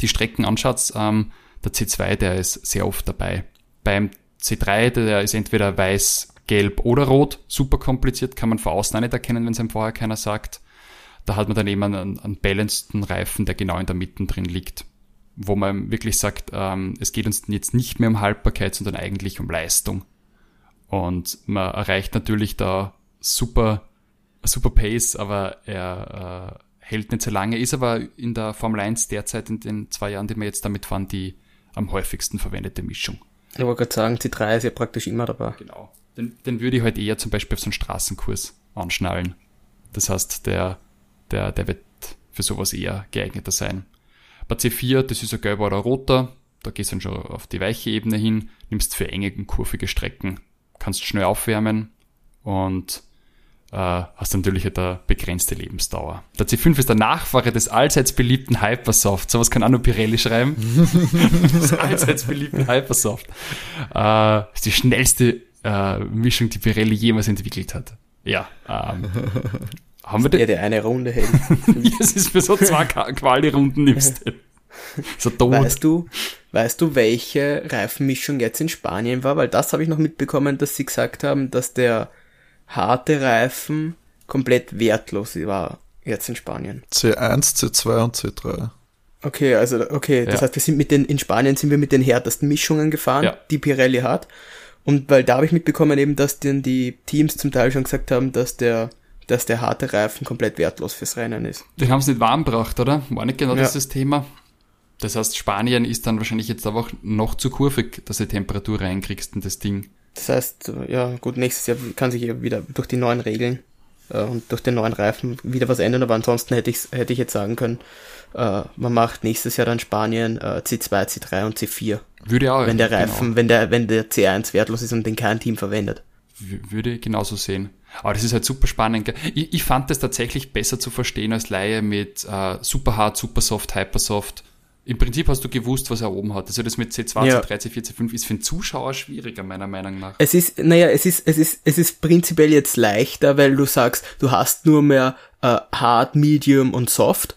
die Strecken anschaut, ähm, der C2, der ist sehr oft dabei. Beim C3, der ist entweder weiß, gelb oder rot, super kompliziert, kann man von außen auch nicht erkennen, wenn es einem vorher keiner sagt. Da hat man dann eben einen, einen balanceden Reifen, der genau in der Mitte drin liegt. Wo man wirklich sagt, ähm, es geht uns jetzt nicht mehr um Haltbarkeit, sondern eigentlich um Leistung. Und man erreicht natürlich da super super Pace, aber er äh, hält nicht so lange, ist aber in der Formel 1 derzeit in den zwei Jahren, die wir jetzt damit fahren, die am häufigsten verwendete Mischung. Ich wollte gerade sagen, C3 ist ja praktisch immer dabei. Genau. Den, den würde ich halt eher zum Beispiel auf so einen Straßenkurs anschnallen. Das heißt, der, der, der wird für sowas eher geeigneter sein. Bei C4, das ist ein gelber oder roter, da gehst du dann schon auf die weiche Ebene hin, nimmst für enge und kurvige Strecken, kannst schnell aufwärmen und äh, hast natürlich halt eine begrenzte Lebensdauer. Der C5 ist der Nachfahre des allseits beliebten Hypersoft. Sowas kann auch nur Pirelli schreiben. des allseits beliebten Hypersoft. Äh, ist die schnellste äh, Mischung, die Pirelli jemals entwickelt hat. Ja. Ähm, haben wir der, der eine Runde hält. Es ist für so zwei Quali-Runden nimmst du. So tot. Weißt du, weißt du, welche Reifenmischung jetzt in Spanien war? Weil das habe ich noch mitbekommen, dass sie gesagt haben, dass der harte Reifen komplett wertlos war jetzt in Spanien. C1, C2 und C3. Okay, also okay, das Ja. heißt, wir sind mit den in Spanien sind wir mit den härtesten Mischungen gefahren, Ja. die Pirelli hat. Und weil da habe ich mitbekommen eben, dass denn die Teams zum Teil schon gesagt haben, dass der dass der harte Reifen komplett wertlos fürs Rennen ist. Den haben sie nicht warm gebracht, oder? War nicht genau Ja. das das Thema? Das heißt, Spanien ist dann wahrscheinlich jetzt einfach noch zu kurvig, dass du Temperatur reinkriegst in das Ding. Das heißt, ja gut, nächstes Jahr kann sich ja wieder durch die neuen Regeln äh, und durch den neuen Reifen wieder was ändern, aber ansonsten hätte ich hätte ich jetzt sagen können, äh, man macht nächstes Jahr dann Spanien äh, C2, C3 und C4, Würde auch. wenn der genau. Reifen, wenn der wenn der C1 wertlos ist und den kein Team verwendet. Würde ich genauso sehen. Aber das ist halt super spannend. Ich, ich fand das tatsächlich besser zu verstehen als Laie mit äh, super hart, super soft, hypersoft. Im Prinzip hast du gewusst, was er oben hat. Also das mit C2, Ja. C3, C4, C5 ist für den Zuschauer schwieriger, meiner Meinung nach. Es ist, naja, es ist, es ist, es ist prinzipiell jetzt leichter, weil du sagst, du hast nur mehr äh, Hard, Medium und Soft.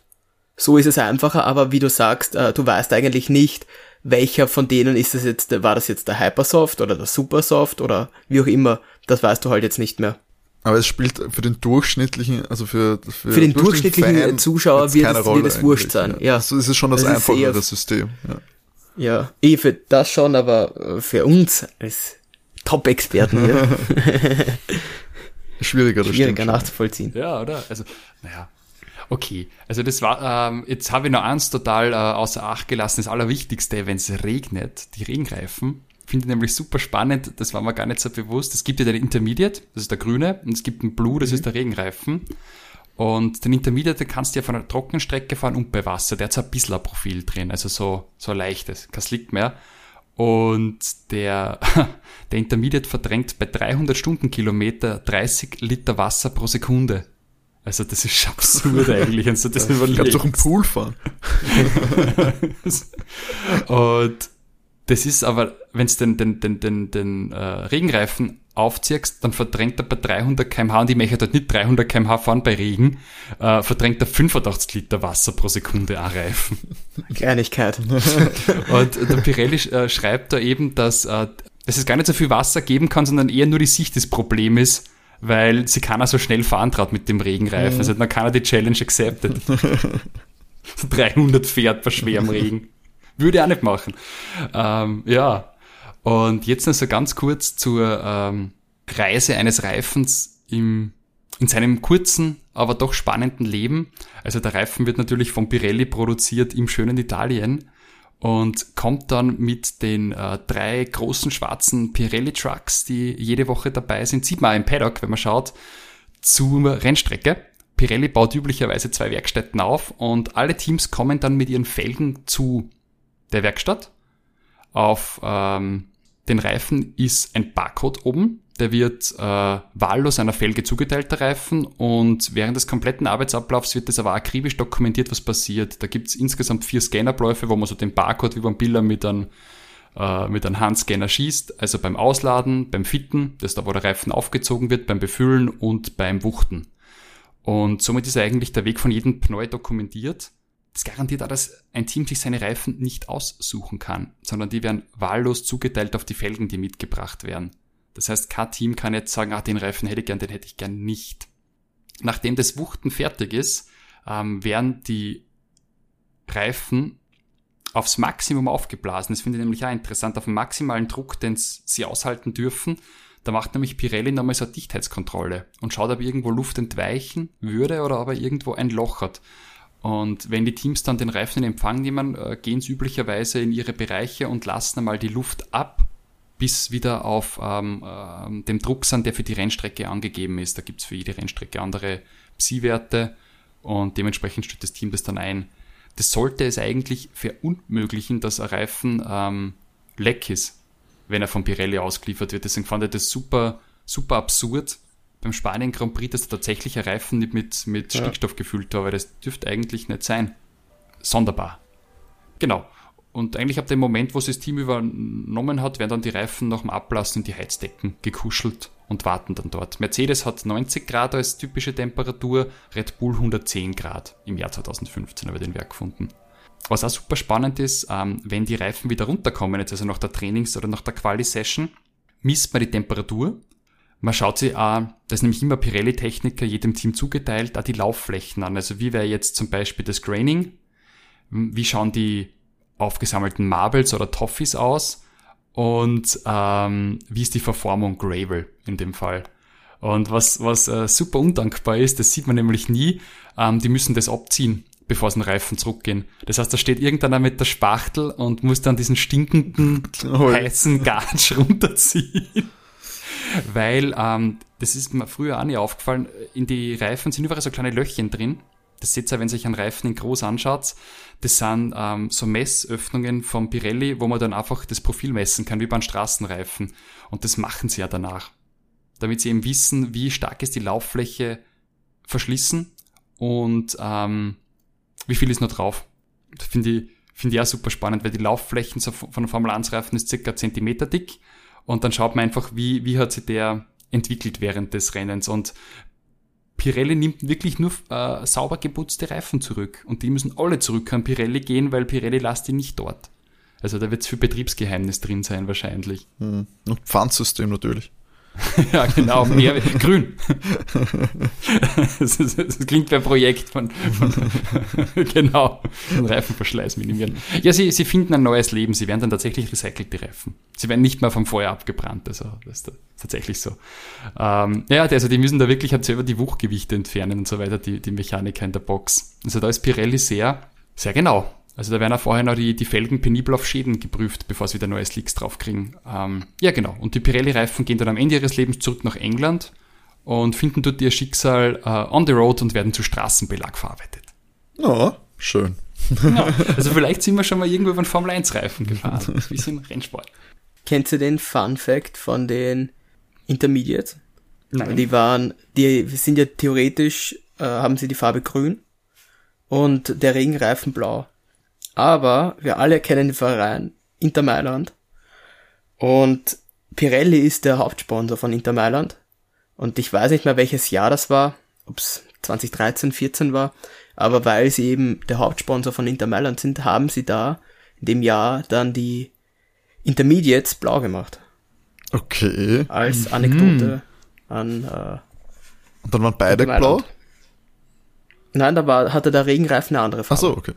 So ist es einfacher, aber wie du sagst, äh, du weißt eigentlich nicht, welcher von denen ist es jetzt, war das jetzt der Hypersoft oder der Supersoft oder wie auch immer. Das weißt du halt jetzt nicht mehr. Aber es spielt für den durchschnittlichen, also für, für, Für den durchschnittlichen Fan Zuschauer wird es- wird es wurscht sein, ja. Also es ist schon das, Das einfachere System. Ja. Ja, eh für das schon, aber äh, für uns als Top-Experten hier Schwieriger, das schwieriger nachzuvollziehen. Ja, oder? Also, naja. Okay, also das war, ähm, jetzt habe ich noch eins total äh, außer Acht gelassen, das Allerwichtigste, wenn es regnet, die Regenreifen. Finde ich nämlich super spannend, das war mir gar nicht so bewusst. Es gibt ja den Intermediate, das ist der grüne, und es gibt einen Blue, das ist der Regenreifen. Und den Intermediate den kannst du ja von einer trockenen Strecke fahren und bei Wasser. Der hat so ein bisschen ein Profil drin, also so, so leichtes, kein Slick mehr. Und der, der Intermediate verdrängt bei 300 Stundenkilometer 30 Liter Wasser pro Sekunde. Also das ist absurd eigentlich, wenn du das Ich glaube, überlegst. durch einen Pool fahren. Und das ist aber, wenn du den, den, den, den, den äh, Regenreifen aufziehst, dann verdrängt er bei 300 kmh, und ich möchte dort nicht 300 kmh fahren bei Regen, äh, verdrängt er 85 Liter Wasser pro Sekunde an Reifen. Kleinigkeit. Und der Pirelli äh, schreibt da eben, dass, äh, dass es gar nicht so viel Wasser geben kann, sondern eher nur die Sicht des Problems ist, weil sie keiner so schnell fahren traut mit dem Regenreifen. Also hat noch keiner die Challenge accepted. 300 fährt bei schwerem Regen. Würde ich auch nicht machen. Ähm, ja. Und jetzt noch so ganz kurz zur ähm, Reise eines Reifens im, in seinem kurzen, aber doch spannenden Leben. Also der Reifen wird natürlich von Pirelli produziert im schönen Italien und kommt dann mit den äh, drei großen schwarzen Pirelli Trucks, die jede Woche dabei sind, sieht man auch im Paddock, wenn man schaut, zur Rennstrecke. Pirelli baut üblicherweise zwei Werkstätten auf und alle Teams kommen dann mit ihren Felgen zu der Werkstatt. Auf ähm, den Reifen ist ein Barcode oben. Der wird äh, wahllos einer Felge zugeteilt, der Reifen. Und während des kompletten Arbeitsablaufs wird das aber akribisch dokumentiert, was passiert. Da gibt's insgesamt vier Scannerabläufe, wo man so den Barcode wie beim Biller mit einem äh, mit einem Handscanner schießt. Also beim Ausladen, beim Fitten, das da, wo der Reifen aufgezogen wird, beim Befüllen und beim Wuchten. Und somit ist eigentlich der Weg von jedem Pneu dokumentiert. Das garantiert auch, dass ein Team sich seine Reifen nicht aussuchen kann, sondern die werden wahllos zugeteilt auf die Felgen, die mitgebracht werden. Das heißt, kein Team kann jetzt sagen, ah, den Reifen hätte ich gern, den hätte ich gern nicht. Nachdem das Wuchten fertig ist, ähm, werden die Reifen aufs Maximum aufgeblasen. Das finde ich nämlich auch interessant, auf den maximalen Druck, den sie aushalten dürfen. Da macht nämlich Pirelli nochmal so eine Dichtheitskontrolle und schaut, ob irgendwo Luft entweichen würde oder ob er irgendwo ein Loch hat. Und wenn die Teams dann den Reifen in Empfang nehmen, äh, gehen sie üblicherweise in ihre Bereiche und lassen einmal die Luft ab, bis wieder auf ähm, äh, dem Druck sind, der für die Rennstrecke angegeben ist. Da gibt's für jede Rennstrecke andere Psi-Werte und dementsprechend stellt das Team das dann ein. Das sollte es eigentlich verunmöglichen, dass ein Reifen ähm, leck ist, wenn er von Pirelli ausgeliefert wird. Deswegen fand ich das super, super absurd beim Spanien Grand Prix, dass der tatsächliche Reifen nicht mit, mit ja. Stickstoff gefüllt war, weil das dürfte eigentlich nicht sein. Sonderbar. Genau. Und eigentlich ab dem Moment, wo sie das Team übernommen hat, werden dann die Reifen nach dem Ablassen in die Heizdecken gekuschelt und warten dann dort. Mercedes hat 90 Grad als typische Temperatur, Red Bull 110 Grad im Jahr 2015 habe ich den Werk gefunden. Was auch super spannend ist, ähm, wenn die Reifen wieder runterkommen, jetzt also nach der Trainings- oder nach der Quali-Session, misst man die Temperatur. Man schaut sich auch, das ist nämlich immer Pirelli-Techniker jedem Team zugeteilt, auch die Laufflächen an. Also wie wäre jetzt zum Beispiel das Graining? Wie schauen die aufgesammelten Marbles oder Toffees aus? Und ähm, wie ist die Verformung Gravel in dem Fall? Und was, was äh, super undankbar ist, das sieht man nämlich nie, ähm, die müssen das abziehen bevor sie den Reifen zurückgehen. Das heißt, da steht irgendeiner mit der Spachtel und muss dann diesen stinkenden, heißen Gatsch runterziehen. Weil, ähm, das ist mir früher auch nicht aufgefallen, in die Reifen sind überall so kleine Löchchen drin. Das seht ihr, wenn ihr euch einen Reifen in groß anschaut. Das sind ähm, so Messöffnungen vom Pirelli, wo man dann einfach das Profil messen kann, wie beim Straßenreifen. Und das machen sie ja danach. Damit sie eben wissen, wie stark ist die Lauffläche verschlissen und ähm, wie viel ist noch drauf? Das finde ich, finde ich auch super spannend, weil die Laufflächen von Formel 1 Reifen ist circa Zentimeter dick und dann schaut man einfach, wie, wie hat sich der entwickelt während des Rennens und Pirelli nimmt wirklich nur äh, sauber geputzte Reifen zurück und die müssen alle zurück an Pirelli gehen, weil Pirelli lasst die nicht dort. Also da wird es für Betriebsgeheimnis drin sein wahrscheinlich. Hm. Und Pfandsystem natürlich. ja, genau, mehr grün. das, das, das, klingt wie ein Projekt von, von genau, von Reifenverschleiß minimieren. Ja, sie, sie finden ein neues Leben, sie werden dann tatsächlich recycelte Reifen. Sie werden nicht mehr vom Feuer abgebrannt, also das ist tatsächlich so. Ähm, ja, also die müssen da wirklich halt selber die Wuchgewichte entfernen und so weiter, die, die Mechaniker in der Box. Also da ist Pirelli sehr, sehr genau. Also da werden auch vorher noch die, die Felgen penibel auf Schäden geprüft, bevor sie wieder neue Slicks draufkriegen. Ähm, ja, genau. Und die Pirelli-Reifen gehen dann am Ende ihres Lebens zurück nach England und finden dort ihr Schicksal äh, on the road und werden zu Straßenbelag verarbeitet. Ja, schön. ja, also vielleicht sind wir schon mal irgendwo über einen Formel-1-Reifen gefahren, wie so ein Rennsport. Kennst du den Fun Fact von den Intermediates? Nein. Die waren, die sind ja theoretisch, äh, haben sie die Farbe grün und der Regenreifen blau. Aber wir alle kennen den Verein Inter Mailand. Und Pirelli ist der Hauptsponsor von Inter Mailand. Und ich weiß nicht mehr, welches Jahr das war, ob es 2013, 14 war. Aber weil sie eben der Hauptsponsor von Inter Mailand sind, haben sie da in dem Jahr dann die Intermediates blau gemacht. Okay. Als mhm. Anekdote mhm. an. Äh, Und dann waren beide blau? Nein, da war, hatte der Regenreifen eine andere Farbe. Ach so, okay.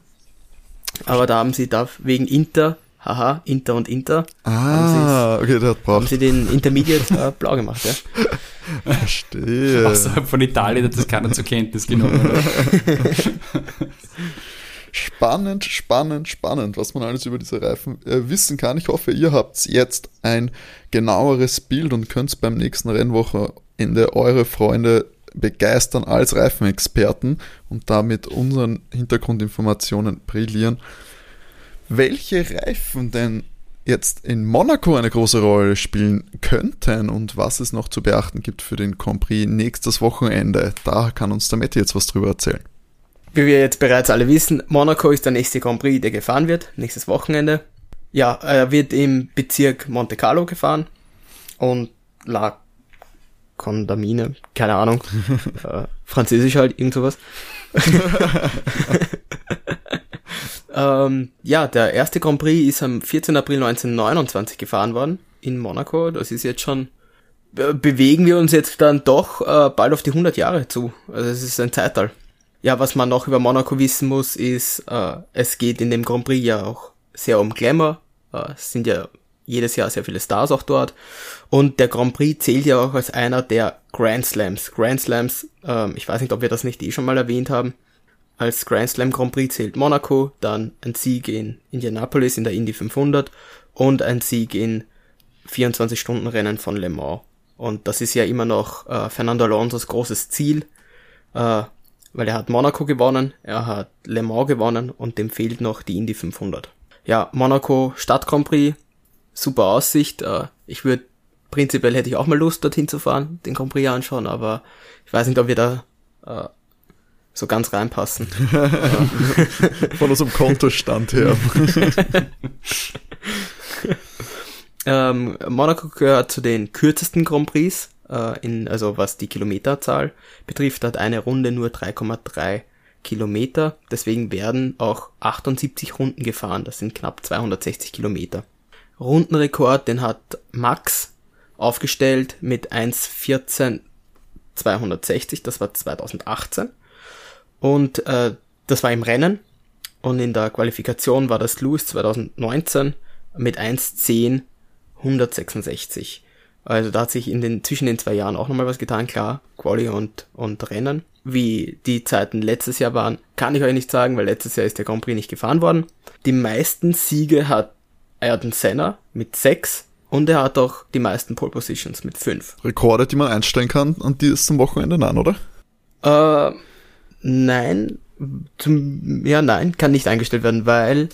Aber da haben sie da wegen Inter, haha, Inter und Inter, ah, okay, der hat haben sie den Intermediate äh, blau gemacht, ja. Verstehe. Außerhalb von Italien hat das keiner zur Kenntnis genommen. spannend, spannend, spannend, was man alles über diese Reifen äh, wissen kann. Ich hoffe, ihr habt jetzt ein genaueres Bild und könnt beim nächsten Rennwochenende eure Freunde begeistern als Reifenexperten und damit unseren Hintergrundinformationen brillieren. Welche Reifen denn jetzt in Monaco eine große Rolle spielen könnten und was es noch zu beachten gibt für den Grand Prix nächstes Wochenende, da kann uns der Matti jetzt was drüber erzählen. Wie wir jetzt bereits alle wissen, Monaco ist der nächste Grand Prix, der gefahren wird, nächstes Wochenende. Ja, er wird im Bezirk Monte Carlo gefahren und La Kondamine, keine Ahnung. äh, Französisch halt, irgend sowas. ähm, ja, der erste Grand Prix ist am 14. April 1929 gefahren worden in Monaco. Das ist jetzt schon, äh, bewegen wir uns jetzt dann doch äh, bald auf die 100 Jahre zu. Also es ist ein Zeitalter. Ja, was man noch über Monaco wissen muss, ist, äh, es geht in dem Grand Prix ja auch sehr um Glamour. Äh, es sind ja jedes Jahr sehr viele Stars auch dort. Und der Grand Prix zählt ja auch als einer der Grand Slams. Grand Slams, ähm, ich weiß nicht, ob wir das nicht eh schon mal erwähnt haben. Als Grand Slam Grand Prix zählt Monaco, dann ein Sieg in Indianapolis in der Indy 500 und ein Sieg in 24-Stunden-Rennen von Le Mans. Und das ist ja immer noch äh, Fernando Alonso's großes Ziel, äh, weil er hat Monaco gewonnen, er hat Le Mans gewonnen und dem fehlt noch die Indy 500. Ja, Monaco Stadt Grand Prix, super Aussicht. Äh, ich würde prinzipiell hätte ich auch mal Lust dorthin zu fahren, den Grand Prix anschauen, aber ich weiß nicht, ob wir da äh, so ganz reinpassen. Von unserem Kontostand her. ähm, Monaco gehört zu den kürzesten Grand Prix, äh, in, also was die Kilometerzahl betrifft, hat eine Runde nur 3,3 Kilometer. Deswegen werden auch 78 Runden gefahren. Das sind knapp 260 Kilometer. Rundenrekord, den hat Max aufgestellt mit 1,14 260, das war 2018. Und äh, das war im Rennen. Und in der Qualifikation war das Lewis 2019 mit 1,10 166. Also da hat sich in den, zwischen den zwei Jahren auch nochmal was getan, klar, Quali und, und Rennen. Wie die Zeiten letztes Jahr waren, kann ich euch nicht sagen, weil letztes Jahr ist der Grand Prix nicht gefahren worden. Die meisten Siege hat Ayrton Senna mit sechs und er hat auch die meisten Pole Positions mit fünf. Rekorde, die man einstellen kann an diesem Wochenende, nein, oder? Äh, Nein, zum, ja, nein, kann nicht eingestellt werden, weil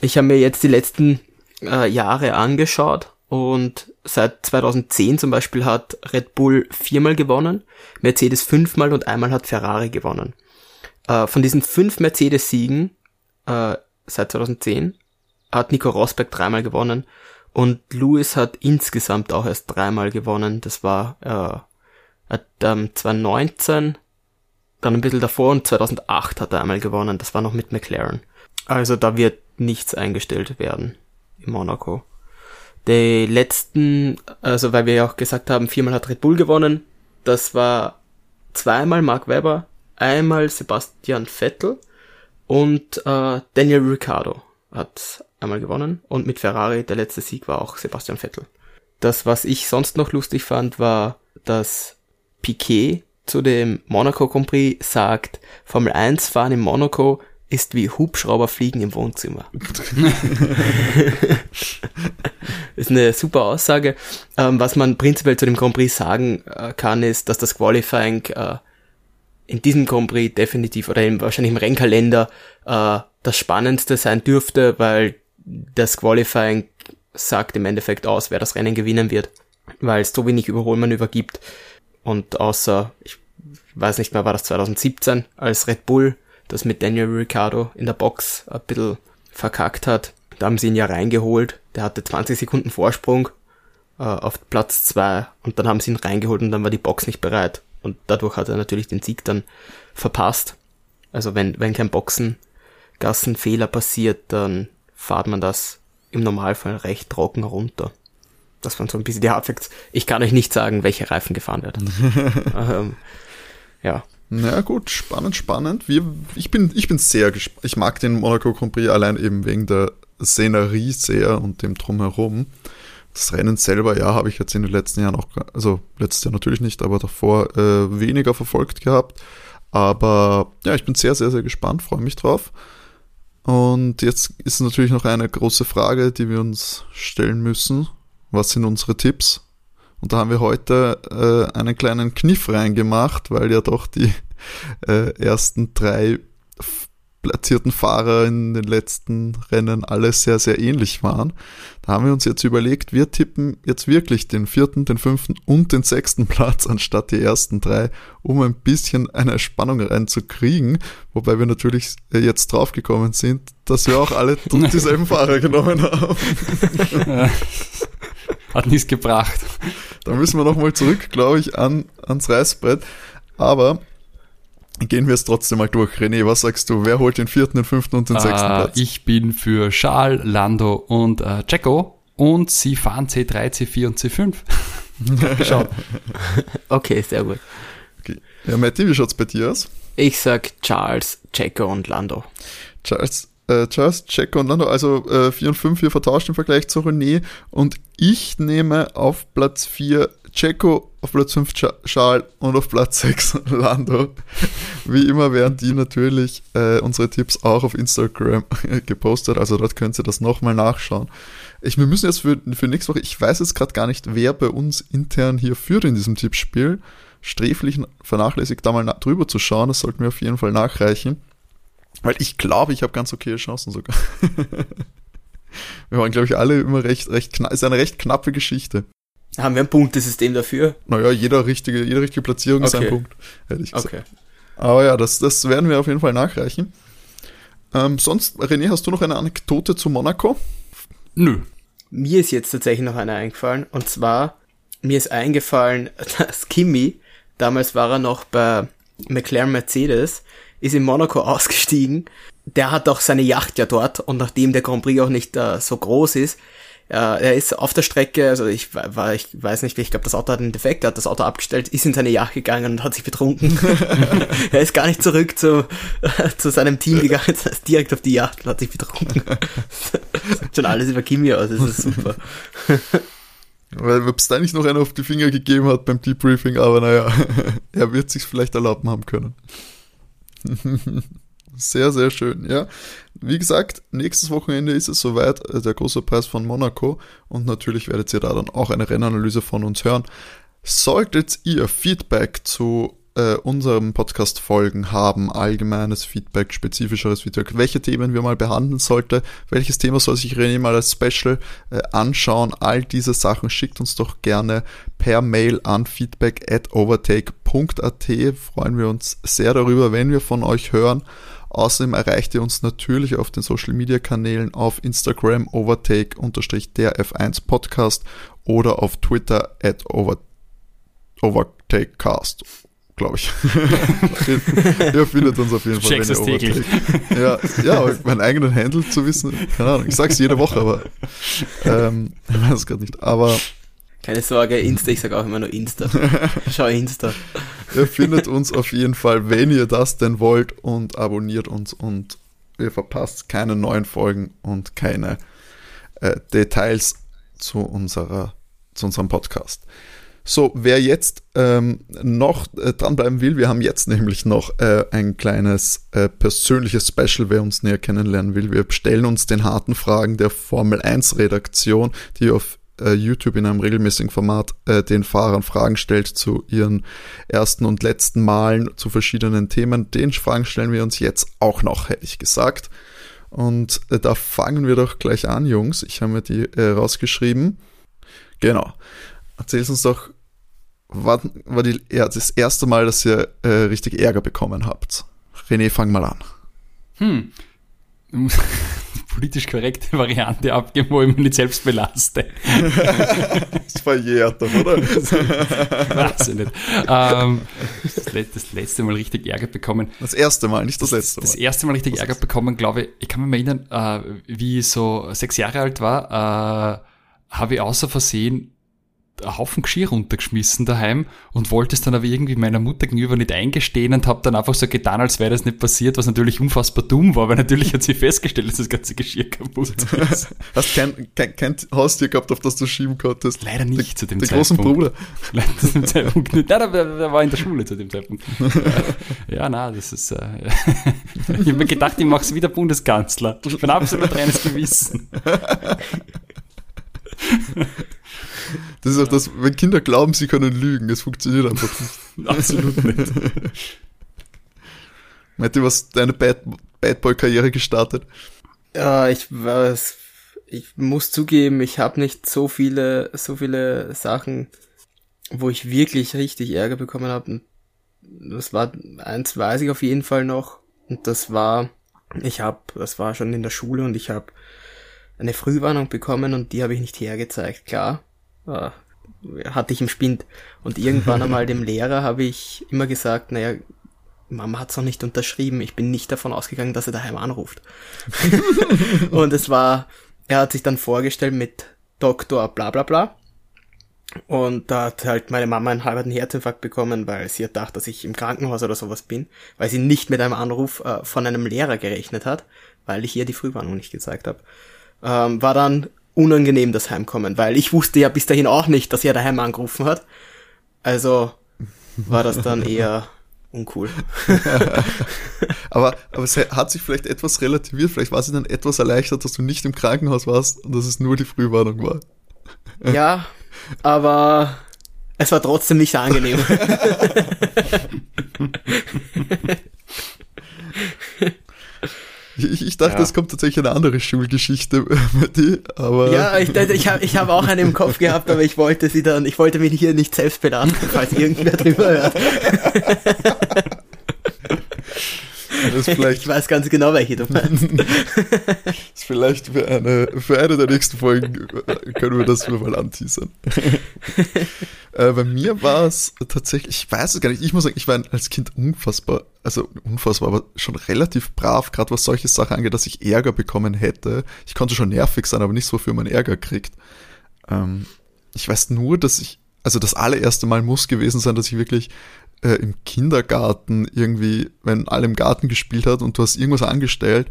ich habe mir jetzt die letzten äh, Jahre angeschaut und seit 2010 zum Beispiel hat Red Bull viermal gewonnen, Mercedes fünfmal und einmal hat Ferrari gewonnen. Äh, von diesen fünf Mercedes-Siegen äh, seit 2010 hat Nico Rosberg dreimal gewonnen und Lewis hat insgesamt auch erst dreimal gewonnen. Das war äh, hat, ähm, 2019 dann ein bisschen davor und 2008 hat er einmal gewonnen. Das war noch mit McLaren. Also da wird nichts eingestellt werden in Monaco. Die letzten, also weil wir ja auch gesagt haben, viermal hat Red Bull gewonnen. Das war zweimal Mark Webber, einmal Sebastian Vettel und äh, Daniel Ricciardo hat einmal gewonnen. Und mit Ferrari, der letzte Sieg war auch Sebastian Vettel. Das, was ich sonst noch lustig fand, war, dass Piquet zu dem Monaco Grand Prix sagt, Formel 1 fahren in Monaco ist wie Hubschrauberfliegen im Wohnzimmer. ist eine super Aussage. Ähm, was man prinzipiell zu dem Grand Prix sagen äh, kann, ist, dass das Qualifying äh, in diesem Grand Prix definitiv oder im, wahrscheinlich im Rennkalender äh, das Spannendste sein dürfte, weil das Qualifying sagt im Endeffekt aus, wer das Rennen gewinnen wird, weil es so wenig Überholmanöver gibt und außer, ich weiß nicht mehr, war das 2017, als Red Bull das mit Daniel Ricciardo in der Box ein bisschen verkackt hat. Da haben sie ihn ja reingeholt. Der hatte 20 Sekunden Vorsprung äh, auf Platz 2 und dann haben sie ihn reingeholt und dann war die Box nicht bereit. Und dadurch hat er natürlich den Sieg dann verpasst. Also wenn, wenn kein Boxengassenfehler passiert, dann fahrt man das im Normalfall recht trocken runter das waren so ein bisschen die Hardfacts. Ich kann euch nicht sagen, welche Reifen gefahren werden. ähm, ja. Na gut, spannend, spannend. Wir, ich, bin, ich bin sehr gespannt. Ich mag den Monaco Grand Prix allein eben wegen der Szenerie sehr und dem Drumherum. Das Rennen selber, ja, habe ich jetzt in den letzten Jahren auch, also letztes Jahr natürlich nicht, aber davor äh, weniger verfolgt gehabt. Aber ja, ich bin sehr, sehr, sehr gespannt, freue mich drauf. Und jetzt ist natürlich noch eine große Frage, die wir uns stellen müssen was sind unsere Tipps? Und da haben wir heute äh, einen kleinen Kniff reingemacht, weil ja doch die äh, ersten drei platzierten Fahrer in den letzten Rennen alle sehr, sehr ähnlich waren. Da haben wir uns jetzt überlegt, wir tippen jetzt wirklich den vierten, den fünften und den sechsten Platz anstatt die ersten drei, um ein bisschen eine Spannung reinzukriegen. Wobei wir natürlich äh, jetzt draufgekommen sind, dass wir auch alle dieselben Fahrer genommen haben. Hat nichts gebracht. Da müssen wir nochmal zurück, glaube ich, an, ans Reißbrett. Aber gehen wir es trotzdem mal durch. René, was sagst du? Wer holt den vierten, den fünften und den äh, sechsten Platz? Ich bin für Charles, Lando und äh, Jacko und sie fahren C3, C4 und C5. Schau. okay, sehr gut. Okay. Ja, Matti, wie schaut's bei dir aus? Ich sag Charles, Jacko und Lando. Charles, äh, Just, Checo und Lando, also äh, 4 und 5 hier vertauscht im Vergleich zu René. Und ich nehme auf Platz 4 Checo, auf Platz 5 Charles und auf Platz 6 Lando. Wie immer werden die natürlich äh, unsere Tipps auch auf Instagram gepostet, also dort könnt ihr das nochmal nachschauen. Ich, wir müssen jetzt für, für nächste Woche, ich weiß jetzt gerade gar nicht, wer bei uns intern hier führt in diesem Tippspiel. Sträflich vernachlässigt, da mal drüber zu schauen, das sollten wir auf jeden Fall nachreichen. Weil ich glaube, ich habe ganz okay Chancen sogar. wir waren, glaube ich, alle immer recht, recht knapp. Ist eine recht knappe Geschichte. Haben wir ein Punktesystem dafür? Naja, jeder richtige, jede richtige Platzierung okay. ist ein Punkt, hätte ich gesagt. Okay. Aber ja, das, das werden wir auf jeden Fall nachreichen. Ähm, sonst, René, hast du noch eine Anekdote zu Monaco? Nö. Mir ist jetzt tatsächlich noch eine eingefallen. Und zwar, mir ist eingefallen, dass Kimi, damals war er noch bei McLaren Mercedes, ist in Monaco ausgestiegen. Der hat auch seine Yacht ja dort und nachdem der Grand Prix auch nicht uh, so groß ist, uh, er ist auf der Strecke, also ich war, ich weiß nicht, ich glaube, das Auto hat einen Defekt, er hat das Auto abgestellt, ist in seine Yacht gegangen und hat sich betrunken. er ist gar nicht zurück zu, zu seinem Team gegangen, ist direkt auf die Yacht und hat sich betrunken. Sagt schon alles über Kimi aus, das ist super. Weil ob es da nicht noch einer auf die Finger gegeben hat beim Debriefing, aber naja, er wird sich vielleicht erlauben haben können. sehr, sehr schön, ja. Wie gesagt, nächstes Wochenende ist es soweit, äh, der große Preis von Monaco und natürlich werdet ihr da dann auch eine Rennanalyse von uns hören. Solltet ihr Feedback zu äh, unserem Podcast Folgen haben, allgemeines Feedback, spezifischeres Feedback, welche Themen wir mal behandeln sollte, welches Thema soll sich René mal als Special äh, anschauen, all diese Sachen schickt uns doch gerne per Mail an feedback at overtake.at. Freuen wir uns sehr darüber, wenn wir von euch hören. Außerdem erreicht ihr uns natürlich auf den Social Media Kanälen auf Instagram overtake-der F1 Podcast oder auf Twitter at over, overtakecast glaube ich. Ihr findet uns auf jeden Fall. Checkst es täglich. Ja, ja, meinen eigenen Handle zu wissen, keine Ahnung. Ich sag's jede Woche, aber ähm, ich weiß es gerade nicht. Aber keine Sorge, Insta, ich sag auch immer nur Insta. Schau Insta. Ihr findet uns auf jeden Fall, wenn ihr das denn wollt und abonniert uns und ihr verpasst keine neuen Folgen und keine äh, Details zu unserer zu unserem Podcast. So, wer jetzt ähm, noch äh, dranbleiben will, wir haben jetzt nämlich noch äh, ein kleines äh, persönliches Special, wer uns näher kennenlernen will. Wir stellen uns den harten Fragen der Formel 1 Redaktion, die auf äh, YouTube in einem regelmäßigen Format äh, den Fahrern Fragen stellt zu ihren ersten und letzten Malen zu verschiedenen Themen. Den Fragen stellen wir uns jetzt auch noch, hätte ich gesagt. Und äh, da fangen wir doch gleich an, Jungs. Ich habe mir die äh, rausgeschrieben. Genau. Erzähl's uns doch, war, war die, ja, das erste Mal, dass ihr äh, richtig Ärger bekommen habt? René, fang mal an. Hm. Politisch korrekte Variante abgeben, wo ich mich nicht selbst belaste. das verjährt doch, oder? Weiß ich nicht. Ähm, das, letzte Mal richtig Ärger bekommen. Das erste Mal, nicht das letzte Mal. Das erste Mal richtig Ärger bekommen, glaube ich, ich kann mich mal erinnern, äh, wie ich so sechs Jahre alt war, äh, habe ich außer Versehen einen Haufen Geschirr runtergeschmissen daheim und wollte es dann aber irgendwie meiner Mutter gegenüber nicht eingestehen und habe dann einfach so getan, als wäre das nicht passiert, was natürlich unfassbar dumm war, weil natürlich hat sie festgestellt, dass das ganze Geschirr kaputt ist. Hast kein, kein, kein Haustier gehabt, auf das du schieben konntest? Leider nicht der, zu dem Zeitpunkt. Der großen Bruder? Leider zu dem Zeitpunkt nicht. Nein, der, der war in der Schule zu dem Zeitpunkt. ja, na, das ist... Äh, ich habe mir gedacht, ich mache es wieder Bundeskanzler. Ich bin absolut reines Gewissen. Das ist auch das, wenn Kinder glauben, sie können lügen, es funktioniert einfach nicht. Absolut nicht. Ihr, was deine Bad, Bad Boy-Karriere gestartet? Ja, ich weiß, ich muss zugeben, ich habe nicht so viele, so viele Sachen, wo ich wirklich richtig Ärger bekommen habe. Das war eins, weiß ich auf jeden Fall noch. Und das war, ich habe, das war schon in der Schule und ich habe eine Frühwarnung bekommen und die habe ich nicht hergezeigt. Klar, äh, hatte ich im Spind. Und irgendwann einmal dem Lehrer habe ich immer gesagt, naja, Mama hat's noch nicht unterschrieben. Ich bin nicht davon ausgegangen, dass er daheim anruft. und es war, er hat sich dann vorgestellt mit Doktor bla bla bla. Und da hat halt meine Mama einen halben Herzinfarkt bekommen, weil sie hat gedacht, dass ich im Krankenhaus oder sowas bin, weil sie nicht mit einem Anruf äh, von einem Lehrer gerechnet hat weil ich ihr die Frühwarnung nicht gezeigt habe. Ähm, war dann unangenehm das Heimkommen, weil ich wusste ja bis dahin auch nicht, dass er daheim angerufen hat. Also war das dann eher uncool. aber, aber es hat sich vielleicht etwas relativiert, vielleicht war sie dann etwas erleichtert, dass du nicht im Krankenhaus warst und dass es nur die Frühwarnung war. Ja, aber es war trotzdem nicht angenehm. Ich, ich dachte, es kommt tatsächlich eine andere Schulgeschichte mit dir, aber. Ja, ich, ich habe ich hab auch eine im Kopf gehabt, aber ich wollte sie dann, ich wollte mich hier nicht selbst belasten, falls irgendwer drüber hört. ich weiß ganz genau, welche du meinst. vielleicht für eine, für eine der nächsten Folgen äh, können wir das mal anteasern. äh, bei mir war es tatsächlich, ich weiß es gar nicht, ich muss sagen, ich war als Kind unfassbar, also unfassbar, aber schon relativ brav, gerade was solche Sachen angeht, dass ich Ärger bekommen hätte. Ich konnte schon nervig sein, aber nicht so, wofür man Ärger kriegt. Ähm, ich weiß nur, dass ich, also das allererste Mal muss gewesen sein, dass ich wirklich äh, im Kindergarten irgendwie, wenn alle im Garten gespielt hat und du hast irgendwas angestellt,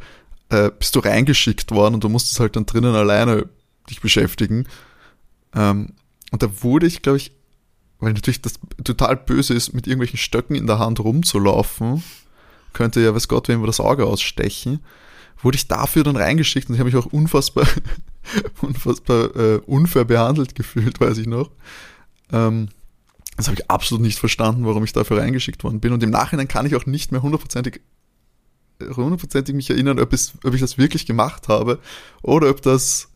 äh, bist du reingeschickt worden und du musstest halt dann drinnen alleine dich beschäftigen. Ähm, und da wurde ich, glaube ich, weil natürlich das total böse ist, mit irgendwelchen Stöcken in der Hand rumzulaufen, könnte ja, weiß Gott, wem wir das Auge ausstechen, wurde ich dafür dann reingeschickt und ich habe mich auch unfassbar, unfassbar äh, unfair behandelt gefühlt, weiß ich noch. Ähm, das habe ich absolut nicht verstanden, warum ich dafür reingeschickt worden bin. Und im Nachhinein kann ich auch nicht mehr hundertprozentig hundertprozentig mich erinnern, ob, es, ob ich das wirklich gemacht habe oder ob das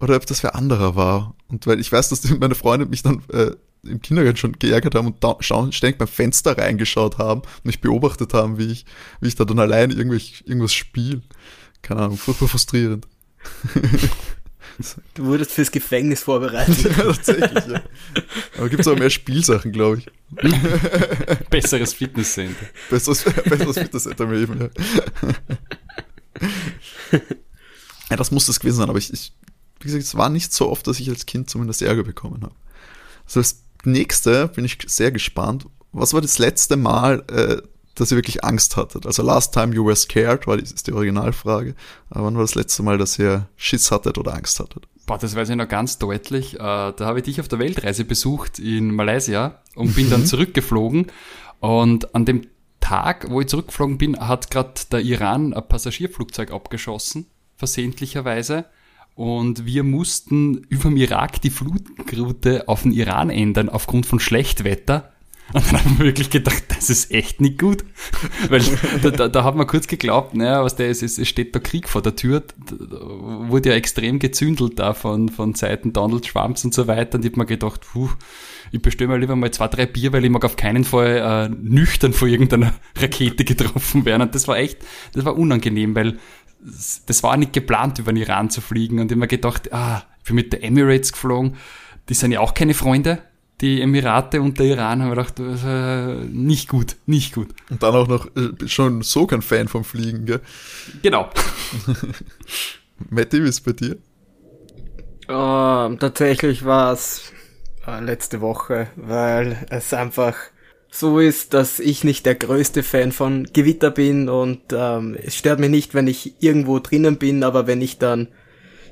oder ob das für anderer war. Und weil ich weiß, dass meine Freunde mich dann äh, im Kindergarten schon geärgert haben und da, ständig beim Fenster reingeschaut haben und mich beobachtet haben, wie ich, wie ich da dann allein irgendwas spiele. Keine Ahnung, furchtbar frustrierend. Du wurdest fürs Gefängnis vorbereitet. ja, tatsächlich, ja. Aber gibt es auch mehr Spielsachen, glaube ich. Besseres Fitnesscenter. Besseres, besseres Fitnesscenter mehr eben, ja. ja. das muss das gewesen sein, aber ich, ich, wie gesagt, es war nicht so oft, dass ich als Kind zumindest Ärger bekommen habe. Also das nächste bin ich sehr gespannt. Was war das letzte Mal, äh, dass ihr wirklich Angst hattet? Also last time you were scared, war die, ist die Originalfrage. Aber wann war das letzte Mal, dass ihr Schiss hattet oder Angst hattet? Boah, das weiß ich noch ganz deutlich. Äh, da habe ich dich auf der Weltreise besucht in Malaysia und bin dann mhm. zurückgeflogen. Und an dem Tag, wo ich zurückgeflogen bin, hat gerade der Iran ein Passagierflugzeug abgeschossen, versehentlicherweise. Und wir mussten über dem Irak die Flugroute auf den Iran ändern aufgrund von Schlechtwetter. Und dann haben wir wirklich gedacht, das ist echt nicht gut. Weil da, da, da hat man kurz geglaubt, naja, was der ist, es steht der Krieg vor der Tür. Da wurde ja extrem gezündelt da von, von Seiten Donald Trumps und so weiter. Und ich habe mir gedacht, puh, ich bestelle mir lieber mal zwei, drei Bier, weil ich mag auf keinen Fall äh, nüchtern vor irgendeiner Rakete getroffen werden. Und das war echt, das war unangenehm, weil das war nicht geplant, über den Iran zu fliegen. Und ich habe mir gedacht, ah, ich bin mit der Emirates geflogen. Die sind ja auch keine Freunde die Emirate und der Iran haben wir gedacht, äh, nicht gut, nicht gut. Und dann auch noch äh, schon so kein Fan vom Fliegen, gell? Genau. Matti, wie ist bei dir? Uh, tatsächlich war es äh, letzte Woche, weil es einfach so ist, dass ich nicht der größte Fan von Gewitter bin und ähm, es stört mich nicht, wenn ich irgendwo drinnen bin, aber wenn ich dann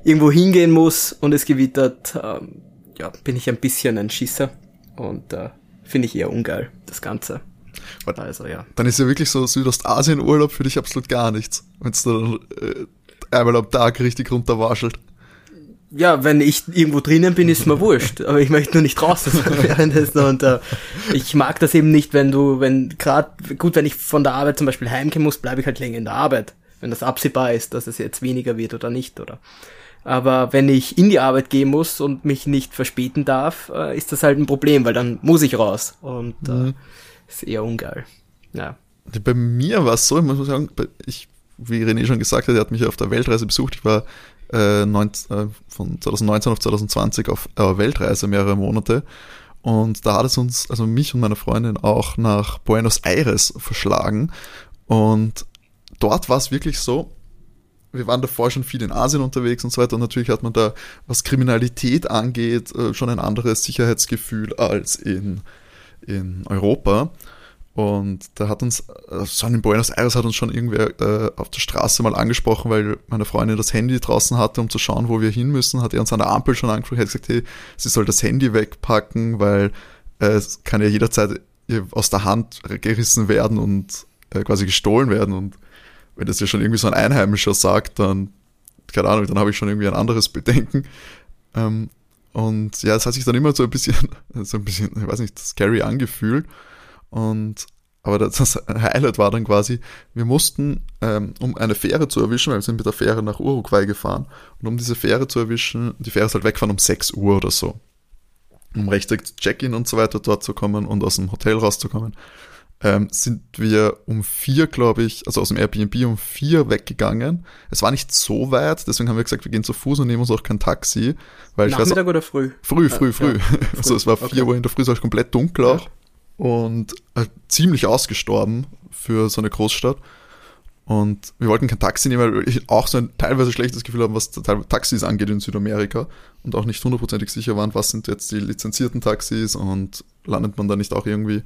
irgendwo hingehen muss und es gewittert, ähm, ja, bin ich ein bisschen ein Schisser und äh, finde ich eher ungeil, das Ganze. Also, ja. Dann ist ja wirklich so Südostasien-Urlaub für dich absolut gar nichts, wenn es dann äh, einmal am Tag richtig runterwaschelt. Ja, wenn ich irgendwo drinnen bin, ist mir wurscht. Aber ich möchte nur nicht draußen sein währenddessen. Und äh, ich mag das eben nicht, wenn du, wenn gerade, gut, wenn ich von der Arbeit zum Beispiel heimgehen muss, bleibe ich halt länger in der Arbeit. Wenn das absehbar ist, dass es jetzt weniger wird oder nicht, oder? Aber wenn ich in die Arbeit gehen muss und mich nicht verspäten darf, äh, ist das halt ein Problem, weil dann muss ich raus. Und äh, mhm. ist eher ungeil. Ja. Bei mir war es so, ich muss sagen, ich, wie René schon gesagt hat, er hat mich auf der Weltreise besucht. Ich war äh, 19, äh, von 2019 auf 2020 auf äh, Weltreise mehrere Monate. Und da hat es uns, also mich und meine Freundin auch nach Buenos Aires verschlagen. Und dort war es wirklich so, wir waren davor schon viel in Asien unterwegs und so weiter und natürlich hat man da, was Kriminalität angeht, äh, schon ein anderes Sicherheitsgefühl als in, in Europa. Und da hat uns, äh, Son in Buenos Aires hat uns schon irgendwer äh, auf der Straße mal angesprochen, weil meine Freundin das Handy draußen hatte, um zu schauen, wo wir hin müssen, hat er uns an der Ampel schon angesprochen, hat gesagt, hey, sie soll das Handy wegpacken, weil äh, es kann ja jederzeit aus der Hand gerissen werden und äh, quasi gestohlen werden. Und wenn das ja schon irgendwie so ein Einheimischer sagt, dann, keine Ahnung, dann habe ich schon irgendwie ein anderes Bedenken. Ähm, und ja, es hat sich dann immer so ein bisschen, so ein bisschen, ich weiß nicht, scary angefühlt. Und aber das Highlight war dann quasi, wir mussten, ähm, um eine Fähre zu erwischen, weil wir sind mit der Fähre nach Uruguay gefahren, und um diese Fähre zu erwischen, die Fähre ist halt weggefahren um 6 Uhr oder so. Um rechtzeitig Check-in und so weiter dort zu kommen und aus dem Hotel rauszukommen, ähm, sind wir um vier, glaube ich, also aus dem Airbnb um vier weggegangen. Es war nicht so weit, deswegen haben wir gesagt, wir gehen zu Fuß und nehmen uns auch kein Taxi. Weil Nachmittag ich weiß, oder früh? Früh, früh, früh. Ja, früh. Also es war vier okay. Uhr in der Früh, es war komplett dunkel auch. Ja und äh, ziemlich ausgestorben für so eine Großstadt. Und wir wollten kein Taxi nehmen, weil ich auch so ein teilweise schlechtes Gefühl habe, was Taxis angeht in Südamerika und auch nicht hundertprozentig sicher waren, was sind jetzt die lizenzierten Taxis und landet man da nicht auch irgendwie,